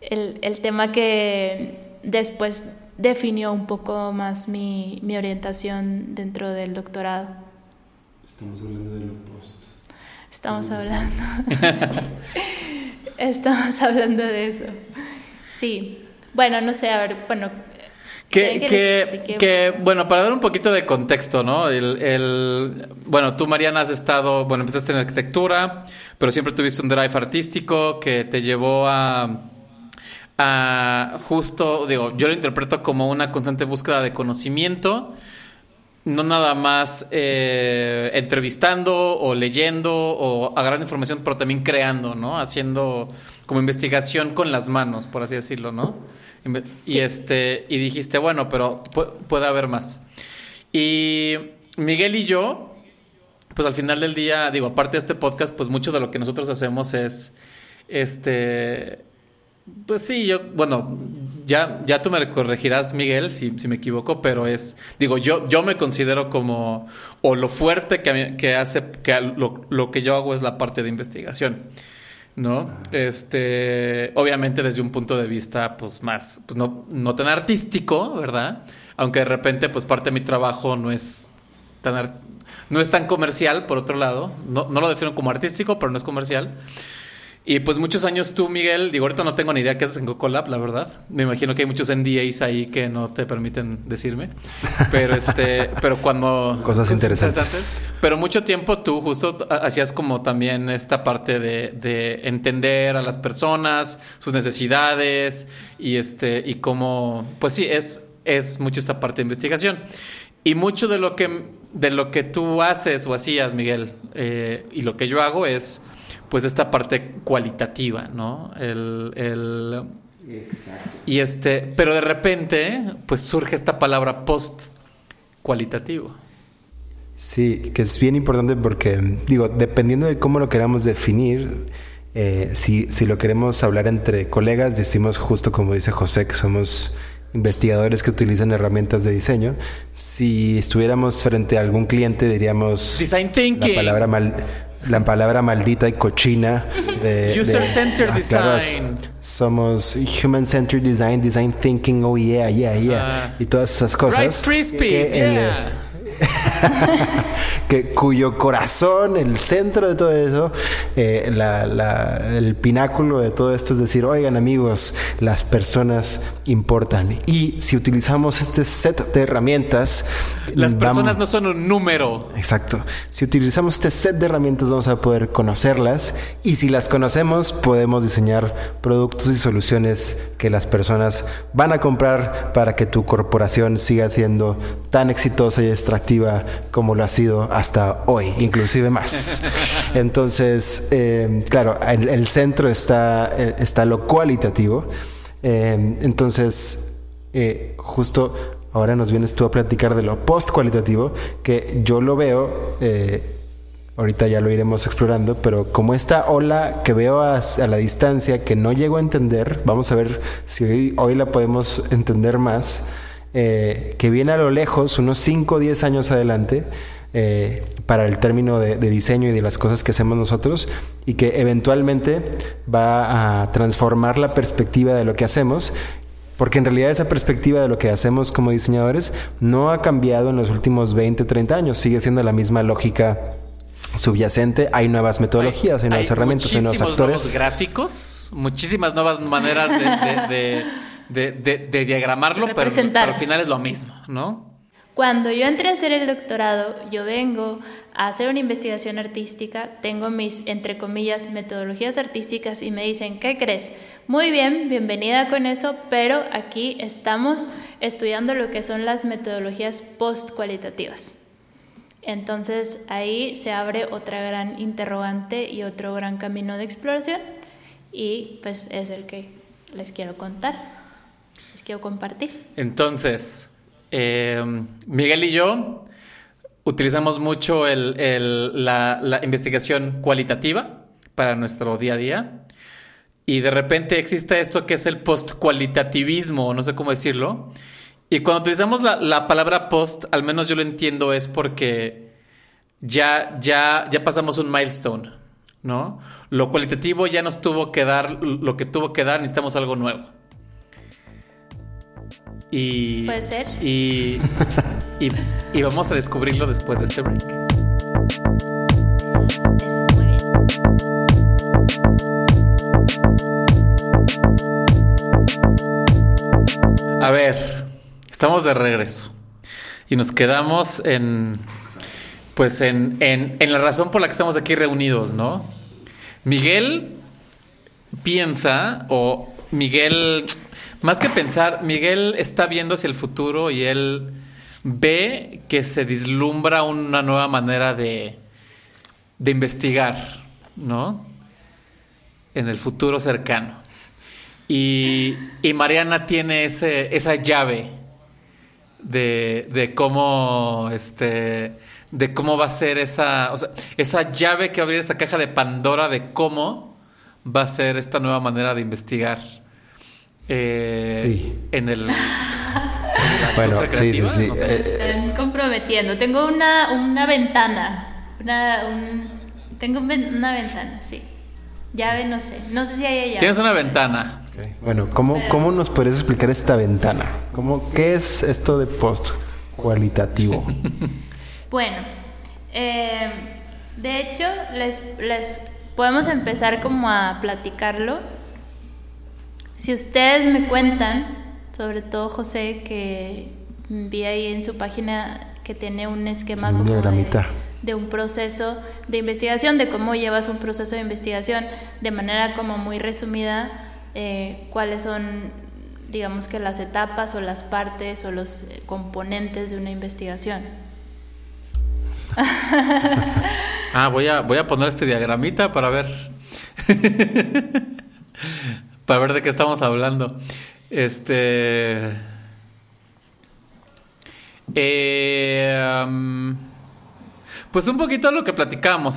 [SPEAKER 5] el, tema que después definió un poco más mi, mi, orientación dentro del doctorado.
[SPEAKER 4] Estamos hablando del opuesto.
[SPEAKER 5] Estamos hablando. Estamos hablando de eso. Sí. Bueno, no sé, a ver, bueno,
[SPEAKER 1] que, que, bueno, para dar un poquito de contexto, ¿no? El, bueno, tú, Mariana, has estado, bueno, empezaste en arquitectura, pero siempre tuviste un drive artístico que te llevó a, a justo, digo, yo lo interpreto como una constante búsqueda de conocimiento, no nada más eh, entrevistando o leyendo o agarrando información, pero también creando, ¿no? Haciendo como investigación con las manos, por así decirlo, ¿no? Y, este, y dijiste, bueno, pero puede haber más. Y Miguel y yo, pues al final del día, digo, aparte de este podcast, pues mucho de lo que nosotros hacemos es, este, pues sí, yo, bueno, ya, ya tú me corregirás, Miguel, si, si me equivoco, pero es, digo, yo, yo me considero como, o lo fuerte que, que hace, que lo, lo que yo hago es la parte de investigación. ¿No? Este, obviamente desde un punto de vista, pues más, pues no, no tan artístico, ¿verdad? Aunque de repente, pues parte de mi trabajo no es tan, no es tan comercial, por otro lado. No, no lo defino como artístico, pero no es comercial. Y pues muchos años tú, Miguel, digo, ahorita no tengo ni idea qué haces en Cocolab, la verdad. Me imagino que hay muchos NDAs ahí que no te permiten decirme. Pero este, pero cuando...
[SPEAKER 4] Cosas interesantes.
[SPEAKER 1] Pero mucho tiempo tú justo hacías como también esta parte de, de, entender a las personas, sus necesidades y este, y cómo, pues sí, es, es mucho esta parte de investigación. Y mucho de lo que, de lo que tú haces o hacías, Miguel, eh, y lo que yo hago es pues esta parte cualitativa, ¿no? El, el- y este, pero de repente, pues surge esta palabra post cualitativo.
[SPEAKER 4] Sí, que es bien importante porque, digo, dependiendo de cómo lo queramos definir, eh, si, si lo queremos hablar entre colegas, decimos justo como dice José, que somos investigadores que utilizan herramientas de diseño. Si estuviéramos frente a algún cliente, diríamos
[SPEAKER 1] Design thinking.
[SPEAKER 4] la palabra mal, la palabra maldita y cochina de
[SPEAKER 1] User-centered
[SPEAKER 4] Ah, claro, es-
[SPEAKER 1] design.
[SPEAKER 4] somos human centered design, design thinking, oh yeah, yeah, yeah,
[SPEAKER 1] Ah.
[SPEAKER 4] y todas esas cosas.
[SPEAKER 1] Rice Krispies,
[SPEAKER 4] el-
[SPEAKER 1] yeah.
[SPEAKER 4] que cuyo corazón, el centro de todo eso, eh, la- la- el pináculo de todo esto es decir, oigan amigos, las personas importan. Y si utilizamos este set de herramientas,
[SPEAKER 1] Las
[SPEAKER 4] vamos-
[SPEAKER 1] personas no son un número.
[SPEAKER 4] Exacto. Si utilizamos este set de herramientas vamos a poder conocerlas y si las conocemos podemos diseñar productos y soluciones que las personas van a comprar para que tu corporación siga siendo tan exitosa y extractiva como lo ha sido hasta hoy, inclusive más. Entonces, eh, claro, el, el centro está, eh, está lo cualitativo. Eh, entonces, eh, justo ahora nos vienes tú a platicar de lo post cualitativo, que yo lo veo, ahorita ya lo iremos explorando, pero como esta ola que veo a, a la distancia que no llego a entender, vamos a ver si hoy, hoy la podemos entender más, eh, que viene a lo lejos, unos 5 o 10 años adelante, eh, para el término de, de diseño y de las cosas que hacemos nosotros y que eventualmente va a transformar la perspectiva de lo que hacemos porque en realidad esa perspectiva de lo que hacemos como diseñadores no ha cambiado en los últimos 20, 30 años. Sigue siendo la misma lógica subyacente. Hay nuevas metodologías, hay, nuevas herramientas, hay nuevos actores.
[SPEAKER 1] gráficos, muchísimas nuevas maneras de, de- de- de- de- de diagramarlo, pero, pero al final es lo mismo, ¿no?
[SPEAKER 5] Cuando yo entré a hacer el doctorado, yo vengo a hacer una investigación artística, tengo mis, entre comillas, metodologías artísticas y me dicen, ¿qué crees? Muy bien, bienvenida con eso, pero aquí estamos estudiando lo que son las metodologías post-cualitativas. Entonces ahí se abre otra gran interrogante y otro gran camino de exploración y pues es el que les quiero contar, quiero compartir.
[SPEAKER 1] Entonces, eh, Miguel y yo utilizamos mucho la investigación cualitativa para nuestro día a día. Y de repente existe esto que es el post-cualitativismo, no sé cómo decirlo. Y cuando utilizamos la, la palabra post, al menos yo lo entiendo, es porque ya, ya, ya pasamos un milestone, ¿no? Lo cualitativo ya nos tuvo que dar lo que tuvo que dar, necesitamos algo nuevo. Y,
[SPEAKER 5] Puede ser.
[SPEAKER 1] Y, y, y vamos a descubrirlo después de este break. A ver, estamos de regreso y nos quedamos en, pues en, en, en la razón por la que estamos aquí reunidos, ¿no? Miguel piensa, o Miguel, más que pensar, Miguel está viendo hacia el futuro y él ve que se vislumbra una nueva manera de, de investigar, ¿no? En el futuro cercano. Y, y Mariana tiene ese, esa llave de, de cómo este de cómo va a ser esa, esa llave que abrir esa caja de Pandora de cómo va a ser esta nueva manera de investigar eh,
[SPEAKER 4] Sí.
[SPEAKER 1] en el
[SPEAKER 4] Bueno, sí, sí, sí.
[SPEAKER 1] no sé.
[SPEAKER 4] Eh,
[SPEAKER 5] Están comprometiendo. Tengo una, una ventana. Una, un- tengo una ventana, sí. Llave, no sé. No sé si hay llave.
[SPEAKER 1] Tienes una ventana.
[SPEAKER 4] Bueno, ¿cómo, ¿cómo nos podrías explicar esta ventana? ¿Cómo, ¿Qué es esto de post cualitativo?
[SPEAKER 5] Bueno, eh, de hecho, les, les podemos empezar como a platicarlo. Si ustedes me cuentan, sobre todo José, que vi ahí en su página que tiene un esquema
[SPEAKER 4] Un
[SPEAKER 5] como de,
[SPEAKER 4] diagramita.
[SPEAKER 5] de un proceso de investigación, de cómo llevas un proceso de investigación de manera como muy resumida, eh, cuáles son, digamos que las etapas o las partes o los eh, componentes de una investigación.
[SPEAKER 1] Ah, voy a, voy a poner este diagramita para ver. Para ver de qué estamos hablando. Este. Eh, um, pues un poquito lo que platicábamos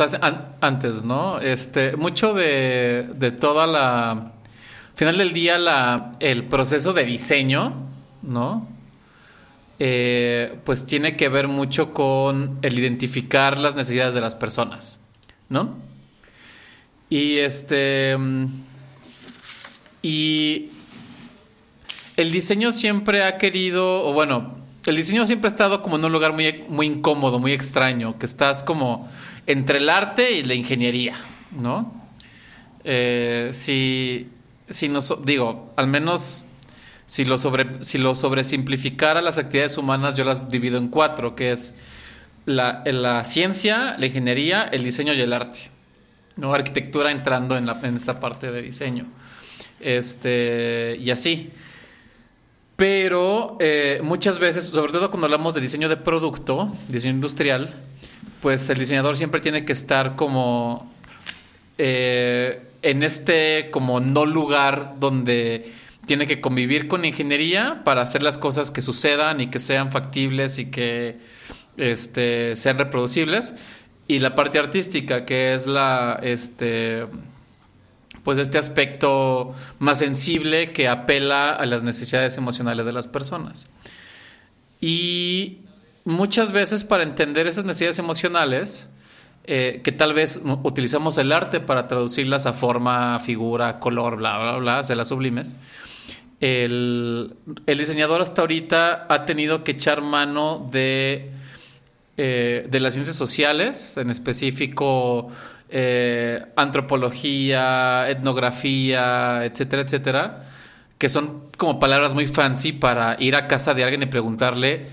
[SPEAKER 1] antes, ¿no? Este, mucho de, de toda la. Al final del día, la, el proceso de diseño, ¿no? Eh, pues tiene que ver mucho con el identificar las necesidades de las personas, ¿no? Y este. mm, Y el diseño siempre ha querido, o bueno, el diseño siempre ha estado como en un lugar muy, muy incómodo, muy extraño, que estás como entre el arte y la ingeniería, ¿no? Eh, si, si nos, digo, al menos si lo, sobre, si lo sobresimplificara las actividades humanas, yo las divido en cuatro, que es la, la ciencia, la ingeniería, el diseño y el arte. ¿no? Arquitectura entrando en, la, en esta parte de diseño. Este, y así. Pero eh, muchas veces, sobre todo cuando hablamos de diseño de producto, diseño industrial, pues el diseñador siempre tiene que estar como eh, en este como no lugar donde tiene que convivir con ingeniería para hacer las cosas que sucedan y que sean factibles y que este, sean reproducibles. Y la parte artística, que es la, este, pues este aspecto más sensible que apela a las necesidades emocionales de las personas. Y muchas veces para entender esas necesidades emocionales, eh, que tal vez utilizamos el arte para traducirlas a forma, figura, color, bla, bla, bla, se las sublimes. El, diseñador hasta ahorita ha tenido que echar mano de, eh, de las ciencias sociales, en específico eh, antropología, etnografía, etcétera, etcétera, que son como palabras muy fancy para ir a casa de alguien y preguntarle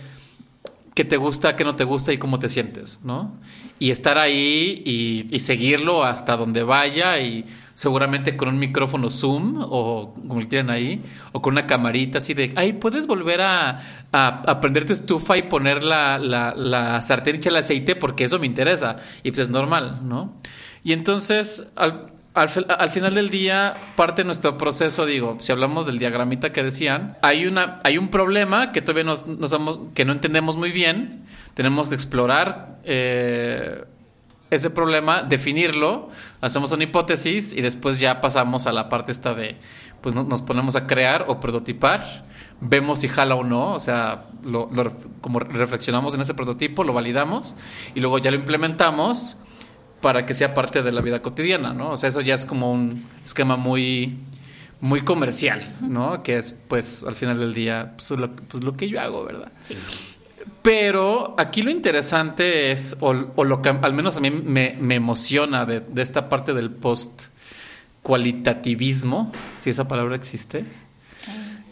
[SPEAKER 1] qué te gusta, qué no te gusta y cómo te sientes, ¿no? Y estar ahí y, y seguirlo hasta donde vaya y seguramente con un micrófono Zoom o como le tienen ahí, o con una camarita así de, ay, puedes volver a, a, a prender tu estufa y poner la, la, la sartén y echarle aceite porque eso me interesa. Y pues es normal, ¿no? Y entonces, al, al, al, final del día, parte de nuestro proceso, digo, si hablamos del diagramita que decían, hay, una, hay un problema que todavía nos, nos que no entendemos muy bien, tenemos que explorar eh, ese problema, definirlo, hacemos una hipótesis y después ya pasamos a la parte esta de, pues no, nos ponemos a crear o prototipar, vemos si jala o no, o sea, lo, lo, como reflexionamos en ese prototipo, lo validamos y luego ya lo implementamos para que sea parte de la vida cotidiana, ¿no? O sea, eso ya es como un esquema muy, muy comercial, ¿no? Que es, pues, al final del día, pues lo, pues, lo que yo hago, ¿verdad?
[SPEAKER 5] Sí.
[SPEAKER 1] Pero aquí lo interesante es, o, o lo que al menos a mí me, me emociona de, de, esta parte del post cualitativismo, si esa palabra existe,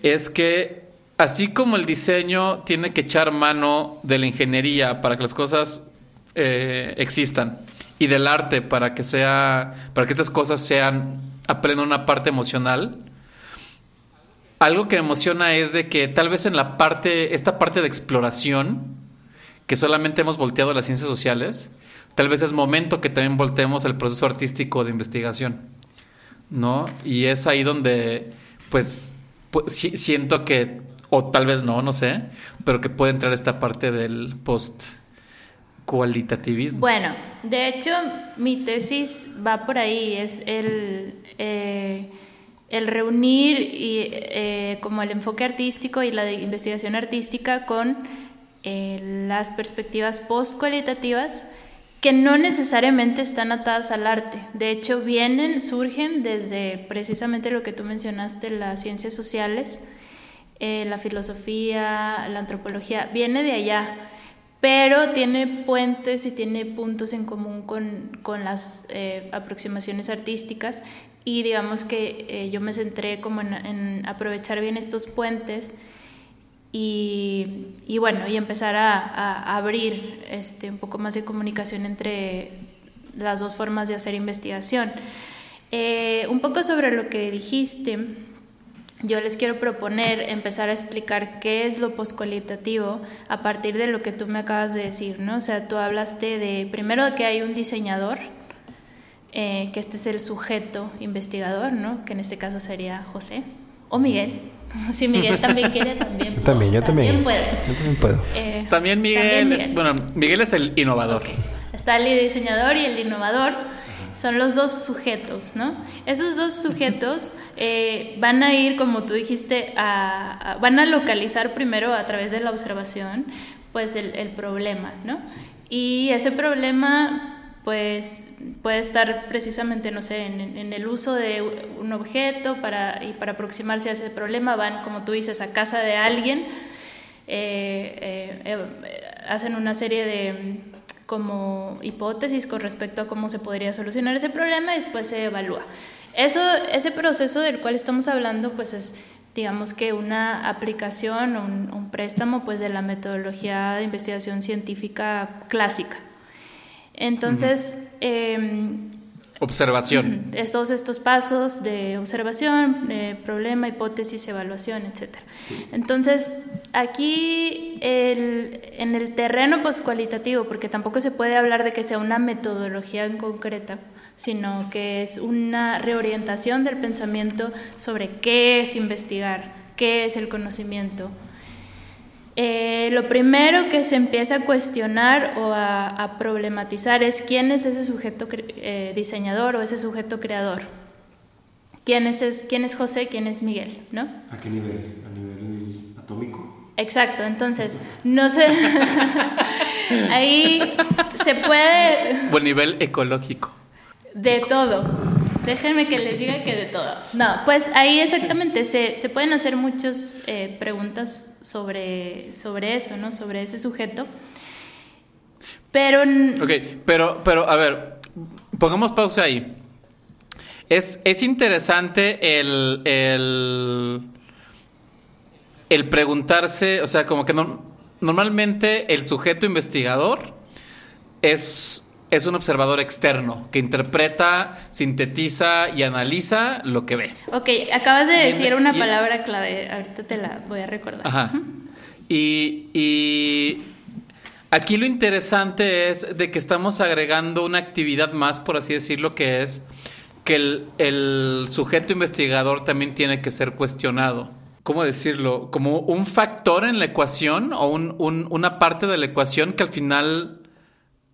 [SPEAKER 1] es que así como el diseño tiene que echar mano de la ingeniería para que las cosas eh, existan, y del arte para que sea para que estas cosas sean apelen una parte emocional algo que me emociona es de que tal vez en la parte esta parte de exploración que solamente hemos volteado las ciencias sociales tal vez es momento que también volteemos el proceso artístico de investigación no y es ahí donde pues, pues siento que o tal vez no no sé pero que puede entrar esta parte del post cualitativismo.
[SPEAKER 5] Bueno, de hecho, mi tesis va por ahí, es el, eh, el reunir y, eh, como el enfoque artístico y la investigación artística con eh, las perspectivas post-cualitativas que no necesariamente están atadas al arte. De hecho, vienen, surgen desde precisamente lo que tú mencionaste, las ciencias sociales, la filosofía, la antropología, viene de allá pero tiene puentes y tiene puntos en común con, con las eh, aproximaciones artísticas y digamos que eh, yo me centré como en, aprovechar bien estos puentes y, y bueno, y empezar a, a, abrir este, un poco más de comunicación entre las dos formas de hacer investigación. Eh, un poco sobre lo que dijiste, yo les quiero proponer empezar a explicar qué es lo postcualitativo a partir de lo que tú me acabas de decir, ¿no? O sea, tú hablaste de, primero, de que hay un diseñador eh, que este es el sujeto investigador, ¿no? Que en este caso sería José o Miguel. Si Miguel también quiere, también.
[SPEAKER 4] Yo también, yo también.
[SPEAKER 5] puede.
[SPEAKER 4] Yo también puedo.
[SPEAKER 5] Eh,
[SPEAKER 1] También Miguel,
[SPEAKER 5] también
[SPEAKER 1] es, bueno, Miguel es el innovador.
[SPEAKER 5] Está el diseñador y el innovador. Son los dos sujetos, ¿no? Esos dos sujetos eh, van a ir, como tú dijiste, a, van a localizar primero a través de la observación, pues el, problema, ¿no? Y ese problema, pues puede estar precisamente, no sé, en, el uso de un objeto para, y para aproximarse a ese problema van, como tú dices, a casa de alguien eh, eh, hacen una serie de como hipótesis con respecto a cómo se podría solucionar ese problema y después se evalúa. Eso, ese proceso del cual estamos hablando, pues es digamos que una aplicación o un, un préstamo pues de la metodología de investigación científica clásica. Entonces, em,
[SPEAKER 1] Observación.
[SPEAKER 5] Todos estos pasos de observación, problema, hipótesis, evaluación, etc. Entonces, aquí el- en el terreno poscualitativo, porque tampoco se puede hablar de que sea una metodología en concreta, sino que es una reorientación del pensamiento sobre qué es investigar, qué es el conocimiento. Eh, lo primero que se empieza a cuestionar o a, a problematizar es quién es ese sujeto cre- eh, diseñador o ese sujeto creador. ¿Quién es, es- ¿Quién es José? ¿Quién es Miguel? ¿No?
[SPEAKER 4] ¿A qué nivel? ¿A nivel atómico?
[SPEAKER 5] Exacto, entonces, no sé. Ahí se puede
[SPEAKER 1] Buen nivel ecológico.
[SPEAKER 5] de todo. Déjenme que les diga que de todo. No, pues ahí exactamente se, se pueden hacer muchas eh, preguntas sobre, sobre eso, ¿no? Sobre ese sujeto. Pero
[SPEAKER 1] Ok, pero, pero a ver, pongamos pausa ahí. Es, es interesante el, el, el preguntarse, o sea, como que no- normalmente el sujeto investigador es, es un observador externo que interpreta, sintetiza y analiza lo que ve.
[SPEAKER 5] Ok, acabas de decir una palabra clave, ahorita te la voy a recordar.
[SPEAKER 1] Ajá. Y, y aquí lo interesante es de que estamos agregando una actividad más, por así decirlo, que es que el, el sujeto investigador también tiene que ser cuestionado. ¿Cómo decirlo? Como un factor en la ecuación o un- un- una parte de la ecuación que al final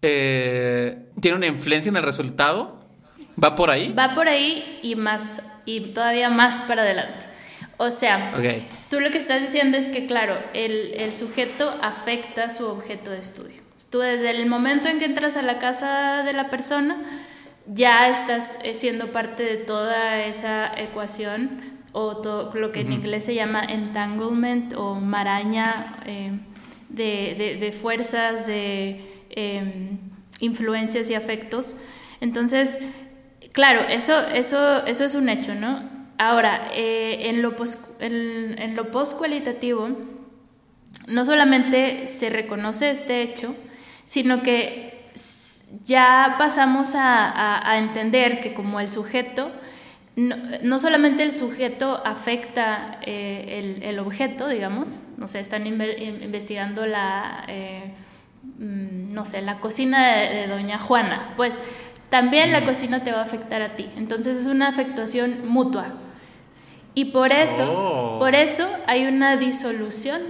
[SPEAKER 1] eh, tiene una influencia en el resultado. ¿Va por ahí?
[SPEAKER 5] Va por ahí y más, y todavía más para adelante. O sea, tú lo que estás diciendo es que, claro, el, el sujeto afecta su objeto de estudio. Tú desde el momento en que entras a la casa de la persona, ya estás eh, siendo parte de toda esa ecuación o lo que en inglés se llama entanglement o maraña eh, de, de- de fuerzas, de em, influencias y afectos. Entonces, claro, eso, eso, eso es un hecho, ¿no? Ahora, eh, en lo pos- en, lo post-cualitativo, no solamente se reconoce este hecho, sino que ya pasamos a, a- entender que como el sujeto, no, no solamente el sujeto afecta eh, el, el objeto, digamos, no sé, están inve- in- investigando la, eh, no sé, la cocina de, de doña Juana, pues también la cocina te va a afectar a ti. Entonces es una afectación mutua. Y por eso,
[SPEAKER 1] Oh.
[SPEAKER 5] por eso hay una disolución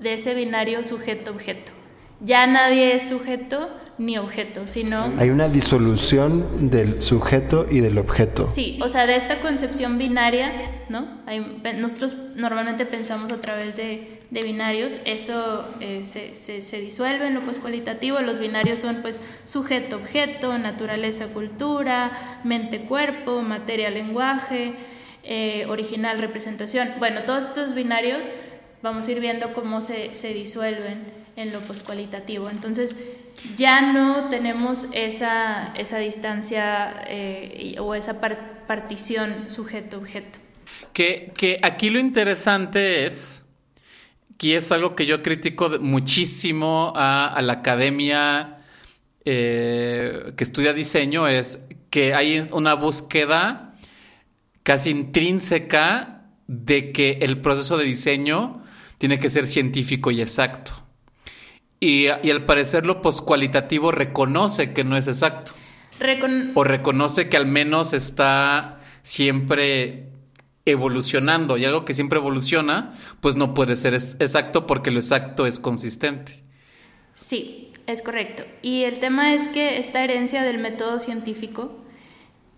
[SPEAKER 5] de ese binario sujeto-objeto. Ya nadie es sujeto ni objeto, sino...
[SPEAKER 4] Hay una disolución del sujeto y del objeto.
[SPEAKER 5] Sí, o sea, de esta concepción binaria, ¿no? Hay- nosotros normalmente pensamos a través de, de binarios, eso eh, se, se- se disuelve en lo poscualitativo, los binarios son pues sujeto-objeto, naturaleza-cultura, mente-cuerpo, materia-lenguaje, eh, original-representación. Bueno, todos estos binarios vamos a ir viendo cómo se, se disuelven en lo poscualitativo. Entonces, ya no tenemos esa, esa distancia eh, o esa par- partición sujeto-objeto.
[SPEAKER 1] Que, que aquí lo interesante es, que es algo que yo critico muchísimo a, a la academia eh, que estudia diseño, es que hay una búsqueda casi intrínseca de que el proceso de diseño tiene que ser científico y exacto. Y, y al parecer lo poscualitativo reconoce que no es exacto.
[SPEAKER 5] Recon-
[SPEAKER 1] o reconoce que al menos está siempre evolucionando y algo que siempre evoluciona, pues no puede ser exacto porque lo exacto es consistente.
[SPEAKER 5] Sí, es correcto. Y el tema es que esta herencia del método científico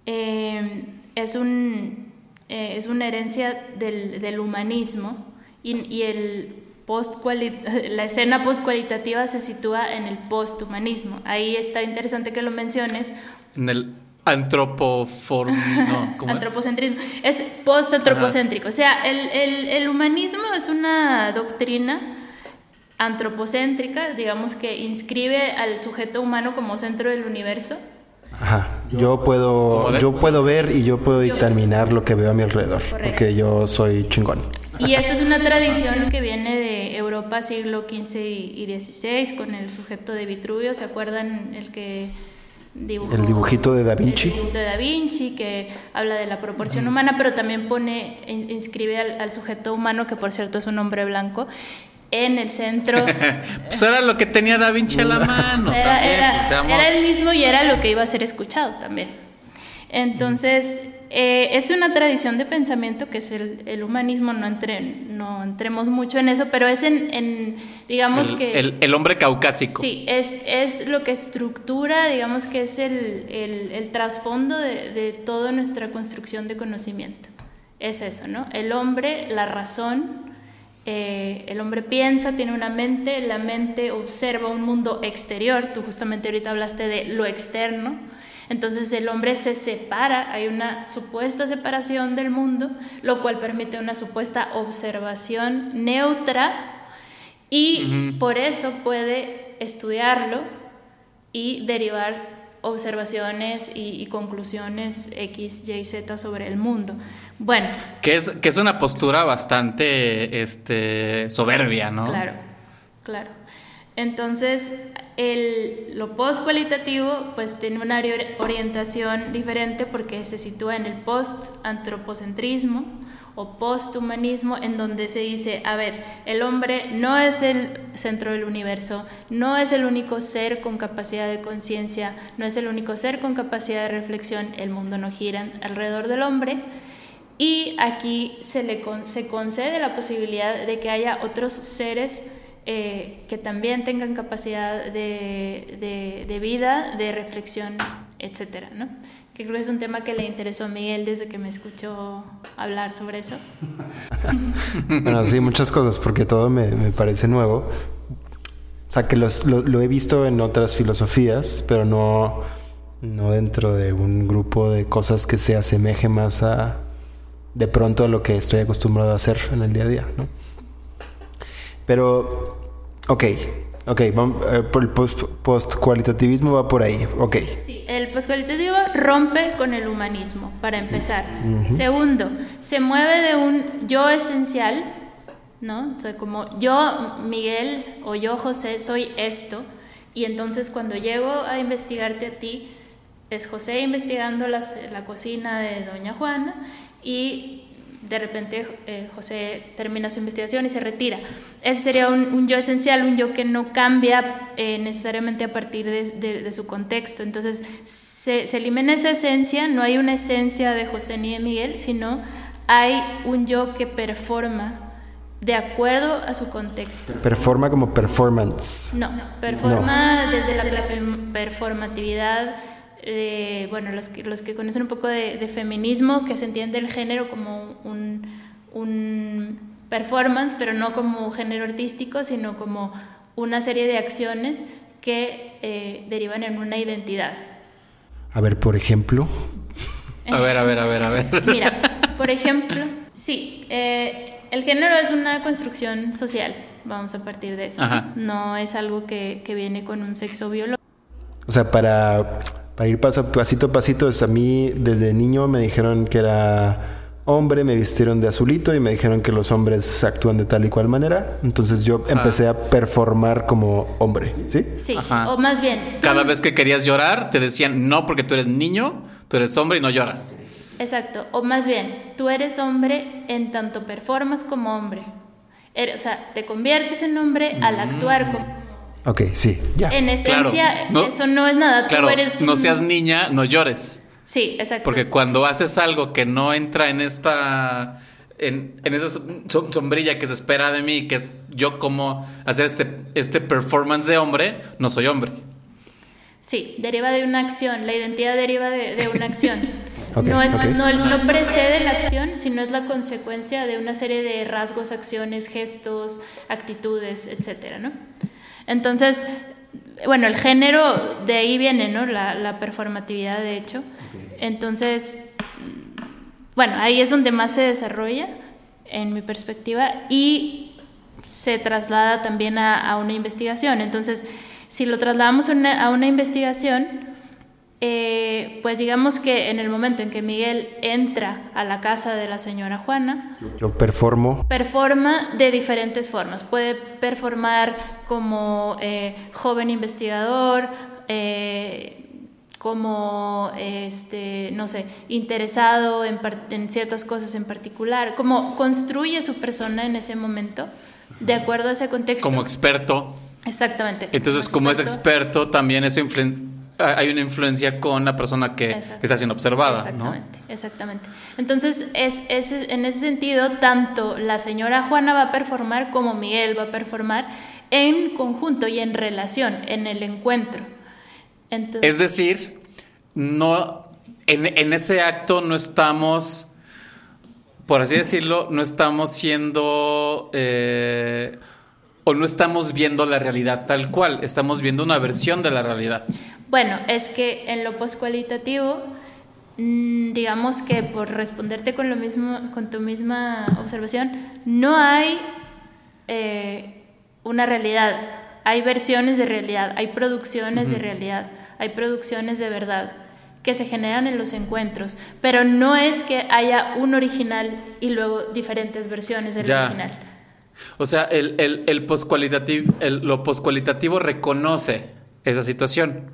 [SPEAKER 5] eh, es, un, eh, es una herencia del, del humanismo y, y el post la escena postcualitativa se sitúa en el posthumanismo. Ahí está interesante que lo menciones.
[SPEAKER 1] En el antropoform... No, ¿cómo es?
[SPEAKER 5] Antropocentrismo. Es post-antropocéntrico. O sea, el, el- el humanismo es una doctrina antropocéntrica, digamos que inscribe al sujeto humano como centro del universo.
[SPEAKER 4] Ajá. Yo puedo, yo puedo ver y yo puedo determinar lo que veo a mi alrededor.
[SPEAKER 5] Correcto.
[SPEAKER 4] Porque yo soy chingón.
[SPEAKER 5] Y esta es una tradición que viene de Europa siglo XV y y XVI con el sujeto de Vitruvio. ¿Se acuerdan el que
[SPEAKER 4] El dibujito de Da Vinci.
[SPEAKER 5] El dibujito de Da Vinci que habla de la proporción humana, pero también pone, in- inscribe al, al sujeto humano, que por cierto es un hombre blanco, en el centro.
[SPEAKER 1] Pues era lo que tenía Da Vinci a la mano.
[SPEAKER 5] era,
[SPEAKER 1] también,
[SPEAKER 5] era-
[SPEAKER 1] pues, seamos-
[SPEAKER 5] era el mismo y era lo que iba a ser escuchado también. Entonces, eh, es una tradición de pensamiento que es el, el humanismo, no, entre, no entremos mucho en eso, pero es en, en, digamos
[SPEAKER 1] el,
[SPEAKER 5] que...
[SPEAKER 1] el- el hombre caucásico.
[SPEAKER 5] Sí, es, es lo que estructura, digamos que es el, el- el trasfondo de, de toda nuestra construcción de conocimiento. Es eso, ¿no? El hombre, la razón, eh, el hombre piensa, tiene una mente, la mente observa un mundo exterior, tú justamente ahorita hablaste de lo externo, entonces el hombre se separa, hay una supuesta separación del mundo, lo cual permite una supuesta observación neutra y por eso puede estudiarlo y derivar observaciones y, y conclusiones X, Y, Z sobre el mundo. Bueno,
[SPEAKER 1] Que es, que es una postura bastante este, soberbia, ¿no?
[SPEAKER 5] claro, claro. Entonces, el, lo post-cualitativo pues tiene una ori- orientación diferente porque se sitúa en el post-antropocentrismo o post-humanismo en donde se dice, a ver, el hombre no es el centro del universo, no es el único ser con capacidad de conciencia, no es el único ser con capacidad de reflexión, el mundo no gira alrededor del hombre, y aquí se le se concede la posibilidad de que haya otros seres eh, que también tengan capacidad de, de- de vida, de reflexión, etcétera, ¿no? Que creo que es un tema que le interesó a Miguel desde que me escuchó hablar sobre eso.
[SPEAKER 4] Bueno, sí, muchas cosas, porque todo me, me parece nuevo. O sea, que los- lo, lo he visto en otras filosofías, pero no, no dentro de un grupo de cosas que se asemeje más a, de pronto, a lo que estoy acostumbrado a hacer en el día a día, ¿no? Pero, ok, ok, eh, el post- post-cualitativismo va por ahí, ok.
[SPEAKER 5] Sí, el poscualitativo rompe con el humanismo, para empezar. Segundo, se mueve de un yo esencial, ¿no? O sea, como yo, Miguel, o yo, José, soy esto, y entonces cuando llego a investigarte a ti, es José investigando las- la cocina de Doña Juana, y de repente eh, José termina su investigación y se retira. Ese sería un, un yo esencial, un yo que no cambia eh, necesariamente a partir de, de- de su contexto. Entonces se, se elimina esa esencia, no hay una esencia de José ni de Miguel, sino hay un yo que performa de acuerdo a su contexto.
[SPEAKER 4] Performa como performance.
[SPEAKER 5] No, performa desde la performatividad. Eh, bueno, los que, los que conocen un poco de, de feminismo, que se entiende el género como un, un performance, pero no como un género artístico, sino como una serie de acciones que eh, derivan en una identidad.
[SPEAKER 4] A ver, por ejemplo,
[SPEAKER 1] A ver, a ver, a ver, a ver.
[SPEAKER 5] Mira, por ejemplo, sí, eh, el género es una construcción social, vamos a partir de eso.
[SPEAKER 1] Ajá.
[SPEAKER 5] No es algo que, que viene con un sexo biológico.
[SPEAKER 4] O sea, para, para ir paso, pasito a pasito, es a mí desde niño me dijeron que era hombre, me vistieron de azulito y me dijeron que los hombres actúan de tal y cual manera. Entonces yo empecé a performar como hombre, ¿sí?
[SPEAKER 5] Sí,
[SPEAKER 1] Ajá.
[SPEAKER 5] o más bien,
[SPEAKER 1] Cada vez que querías llorar, te decían no porque tú eres niño, tú eres hombre y no lloras.
[SPEAKER 5] exacto, o más bien, tú eres hombre en tanto performas como hombre. Eres- o sea, te conviertes en hombre al actuar como
[SPEAKER 4] Ok, sí, ya.
[SPEAKER 5] En esencia,
[SPEAKER 1] Claro, no-
[SPEAKER 5] eso no es nada. Tú
[SPEAKER 1] Claro,
[SPEAKER 5] eres.
[SPEAKER 1] no seas niña, no llores.
[SPEAKER 5] Sí, exacto.
[SPEAKER 1] Porque cuando haces algo que no entra en esta. En, en esa som- sombrilla que se espera de mí, que es yo como hacer este, este performance de hombre, no soy hombre.
[SPEAKER 5] Sí, deriva de una acción. La identidad deriva de, de una acción.
[SPEAKER 4] Ok,
[SPEAKER 5] no, es,
[SPEAKER 4] ok.
[SPEAKER 5] no, no precede la acción, sino es la consecuencia de una serie de rasgos, acciones, gestos, actitudes, etcétera, ¿no? Entonces, bueno, el género de ahí viene, ¿no? La, la performatividad, de hecho. Entonces, bueno, ahí es donde más se desarrolla, en mi perspectiva, y se traslada también a, a una investigación. Entonces, si lo trasladamos una, a una investigación, eh, pues digamos que en el momento en que Miguel entra a la casa de la señora Juana,
[SPEAKER 4] Yo performo.
[SPEAKER 5] performa de diferentes formas. Puede performar como eh, joven investigador, eh, como, este, no sé, interesado en, ciertas cosas en particular, como construye su persona en ese momento, de acuerdo a ese contexto.
[SPEAKER 1] Como experto.
[SPEAKER 5] Exactamente.
[SPEAKER 1] Entonces, como es experto, también eso influen- hay una influencia con la persona que
[SPEAKER 5] Exacto.
[SPEAKER 1] está siendo observada, ¿no?
[SPEAKER 5] Exactamente, exactamente. Entonces, es, es- en ese sentido, tanto la señora Juana va a performar como Miguel va a performar en conjunto y en relación, en el encuentro. Entonces,
[SPEAKER 1] Es decir, no en, en ese acto no estamos, por así decirlo, no estamos siendo eh, o no estamos viendo la realidad tal cual, estamos viendo una versión de la realidad.
[SPEAKER 5] Bueno, es que en lo poscualitativo, mm, digamos que por responderte con lo mismo, con tu misma observación, no hay eh, una realidad. Hay versiones de realidad, hay producciones de realidad, hay producciones de verdad que se generan en los encuentros, pero no es que haya un original y luego diferentes versiones del
[SPEAKER 1] Ya.
[SPEAKER 5] original.
[SPEAKER 1] O sea, el, el, el- lo poscualitativo reconoce esa situación,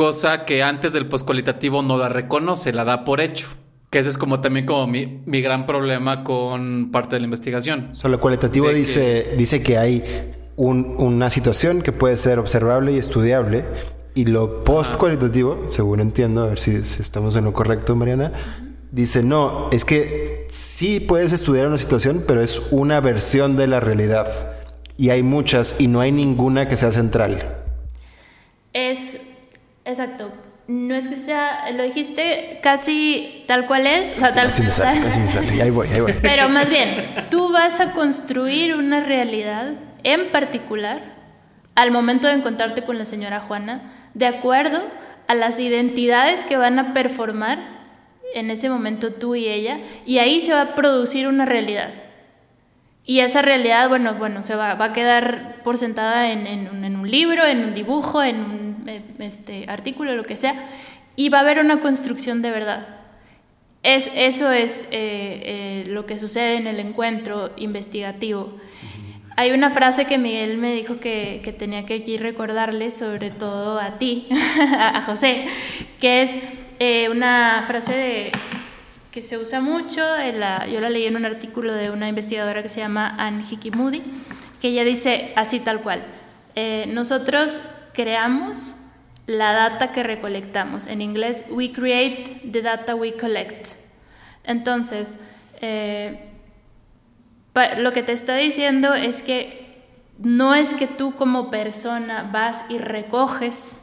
[SPEAKER 1] cosa que antes del poscualitativo no la reconoce, la da por hecho. Que ese es como también como mi, mi gran problema con parte de la investigación.
[SPEAKER 4] Solo cualitativo
[SPEAKER 1] De que-
[SPEAKER 4] dice, dice que hay un- una situación que puede ser observable y estudiable. Y lo post cualitativo, según entiendo, a ver si, si estamos en lo correcto, Mariana, dice, no, es que sí puedes estudiar una situación, pero es una versión de la realidad. Y hay muchas y no hay ninguna que sea central.
[SPEAKER 5] Es, exacto, no es que sea, lo dijiste casi tal cual es, o sea, tal,
[SPEAKER 4] Casi me sale, casi me sale. Ahí voy, ahí voy.
[SPEAKER 5] Pero más bien, tú vas a construir una realidad en particular al momento de encontrarte con la señora Juana, de acuerdo a las identidades que van a performar en ese momento tú y ella, y ahí se va a producir una realidad. Y esa realidad, bueno, bueno, se va, va a quedar por sentada en, en un- en un libro, en un dibujo, en un este, artículo, lo que sea, y va a haber una construcción de verdad. Es, eso es eh, eh, lo que sucede en el encuentro investigativo. Hay una frase que Miguel me dijo que, que tenía que aquí recordarle, sobre todo a ti, a José, que es eh, una frase de- que se usa mucho, la- yo la leí en un artículo de una investigadora que se llama Anne Hickey-Moody, que ella dice así tal cual, eh, nosotros creamos la data que recolectamos. En inglés, we create the data we collect. Entonces, eh, lo que te está diciendo es que no es que tú como persona vas y recoges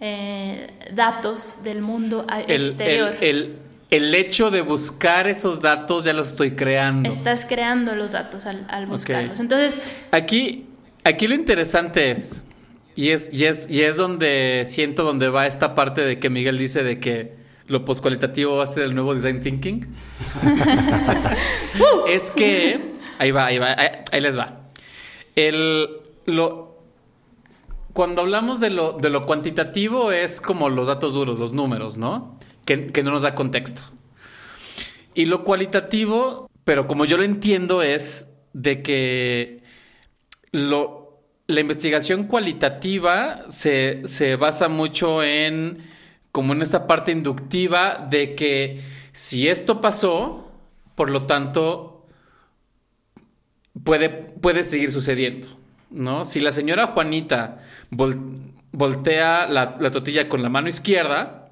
[SPEAKER 5] eh, datos del mundo
[SPEAKER 1] El,
[SPEAKER 5] exterior.
[SPEAKER 1] el, el- el hecho de buscar esos datos ya los estoy creando.
[SPEAKER 5] Estás creando los datos al, al buscarlos. Entonces,
[SPEAKER 1] Aquí, aquí lo interesante es, y es, y es, y es donde siento donde va esta parte de que Miguel dice de que lo poscualitativo va a ser el nuevo design thinking. es que, ahí va, ahí va, ahí, ahí les va. El, lo, cuando hablamos de lo, de lo cuantitativo es como los datos duros, los números, ¿no? Que, que no nos da contexto. Y lo cualitativo, pero como yo lo entiendo, es de que lo, la investigación cualitativa se, se basa mucho en como en esta parte inductiva de que si esto pasó, por lo tanto, puede, puede seguir sucediendo. ¿no? Si la señora Juanita vol- voltea la, la tortilla con la mano izquierda,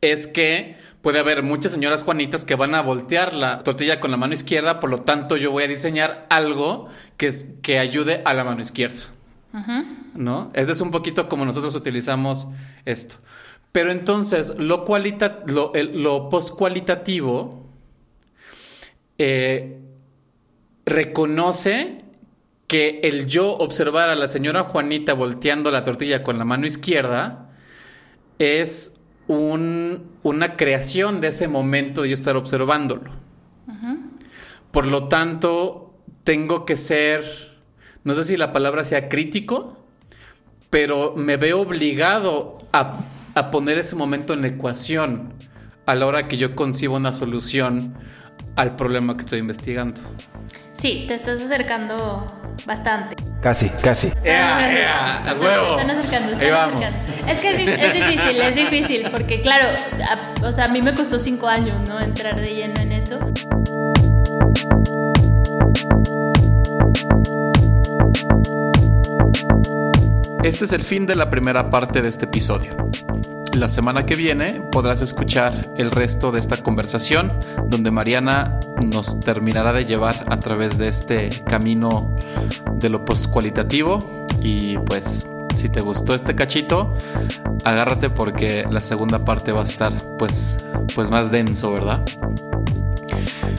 [SPEAKER 1] es que puede haber muchas señoras Juanitas que van a voltear la tortilla con la mano izquierda, por lo tanto yo voy a diseñar algo que, es, que ayude a la mano izquierda. ¿No? Ese es un poquito como nosotros utilizamos esto. Pero entonces, lo, cualita lo, el- lo postcualitativo eh, reconoce que el yo observar a la señora Juanita volteando la tortilla con la mano izquierda es un- una creación de ese momento de yo estar observándolo. Por lo tanto, tengo que ser, no sé si la palabra sea crítico, pero me veo obligado a, a poner ese momento en la ecuación a la hora que yo concibo una solución al problema que estoy investigando.
[SPEAKER 5] Sí, te estás acercando bastante.
[SPEAKER 4] Casi, casi.
[SPEAKER 1] ¡Ea, ea! ¡A huevo!
[SPEAKER 5] están acercando,
[SPEAKER 1] Ahí
[SPEAKER 5] están
[SPEAKER 1] vamos.
[SPEAKER 5] acercando. Es que es, di- es difícil, es difícil, porque claro, a, o sea, a mí me costó cinco años, ¿no? Entrar de lleno en eso.
[SPEAKER 1] Este es el fin de la primera parte de este episodio. La semana que viene podrás escuchar el resto de esta conversación donde Mariana nos terminará de llevar a través de este camino de lo postcualitativo y pues si te gustó este cachito agárrate porque la segunda parte va a estar pues pues más denso, ¿verdad?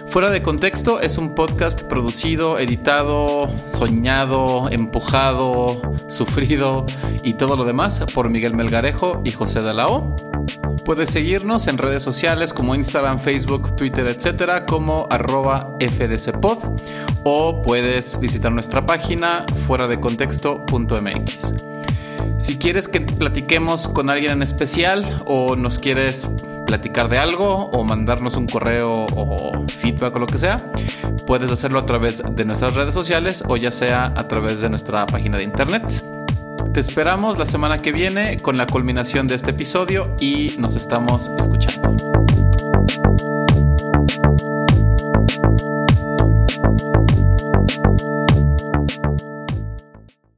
[SPEAKER 1] Fuera de contexto es un podcast producido, editado, soñado, empujado, sufrido y todo lo demás por Miguel Melgarejo y José de la O. Puedes seguirnos en redes sociales como Instagram, Facebook, Twitter, etcétera, como arroba fdcpod o puedes visitar nuestra página fuera de contexto.mx. Si quieres que platiquemos con alguien en especial o nos quieres platicar de algo o mandarnos un correo o feedback o lo que sea, puedes hacerlo a través de nuestras redes sociales o ya sea a través de nuestra página de internet. Te esperamos la semana que viene con la culminación de este episodio y nos estamos escuchando.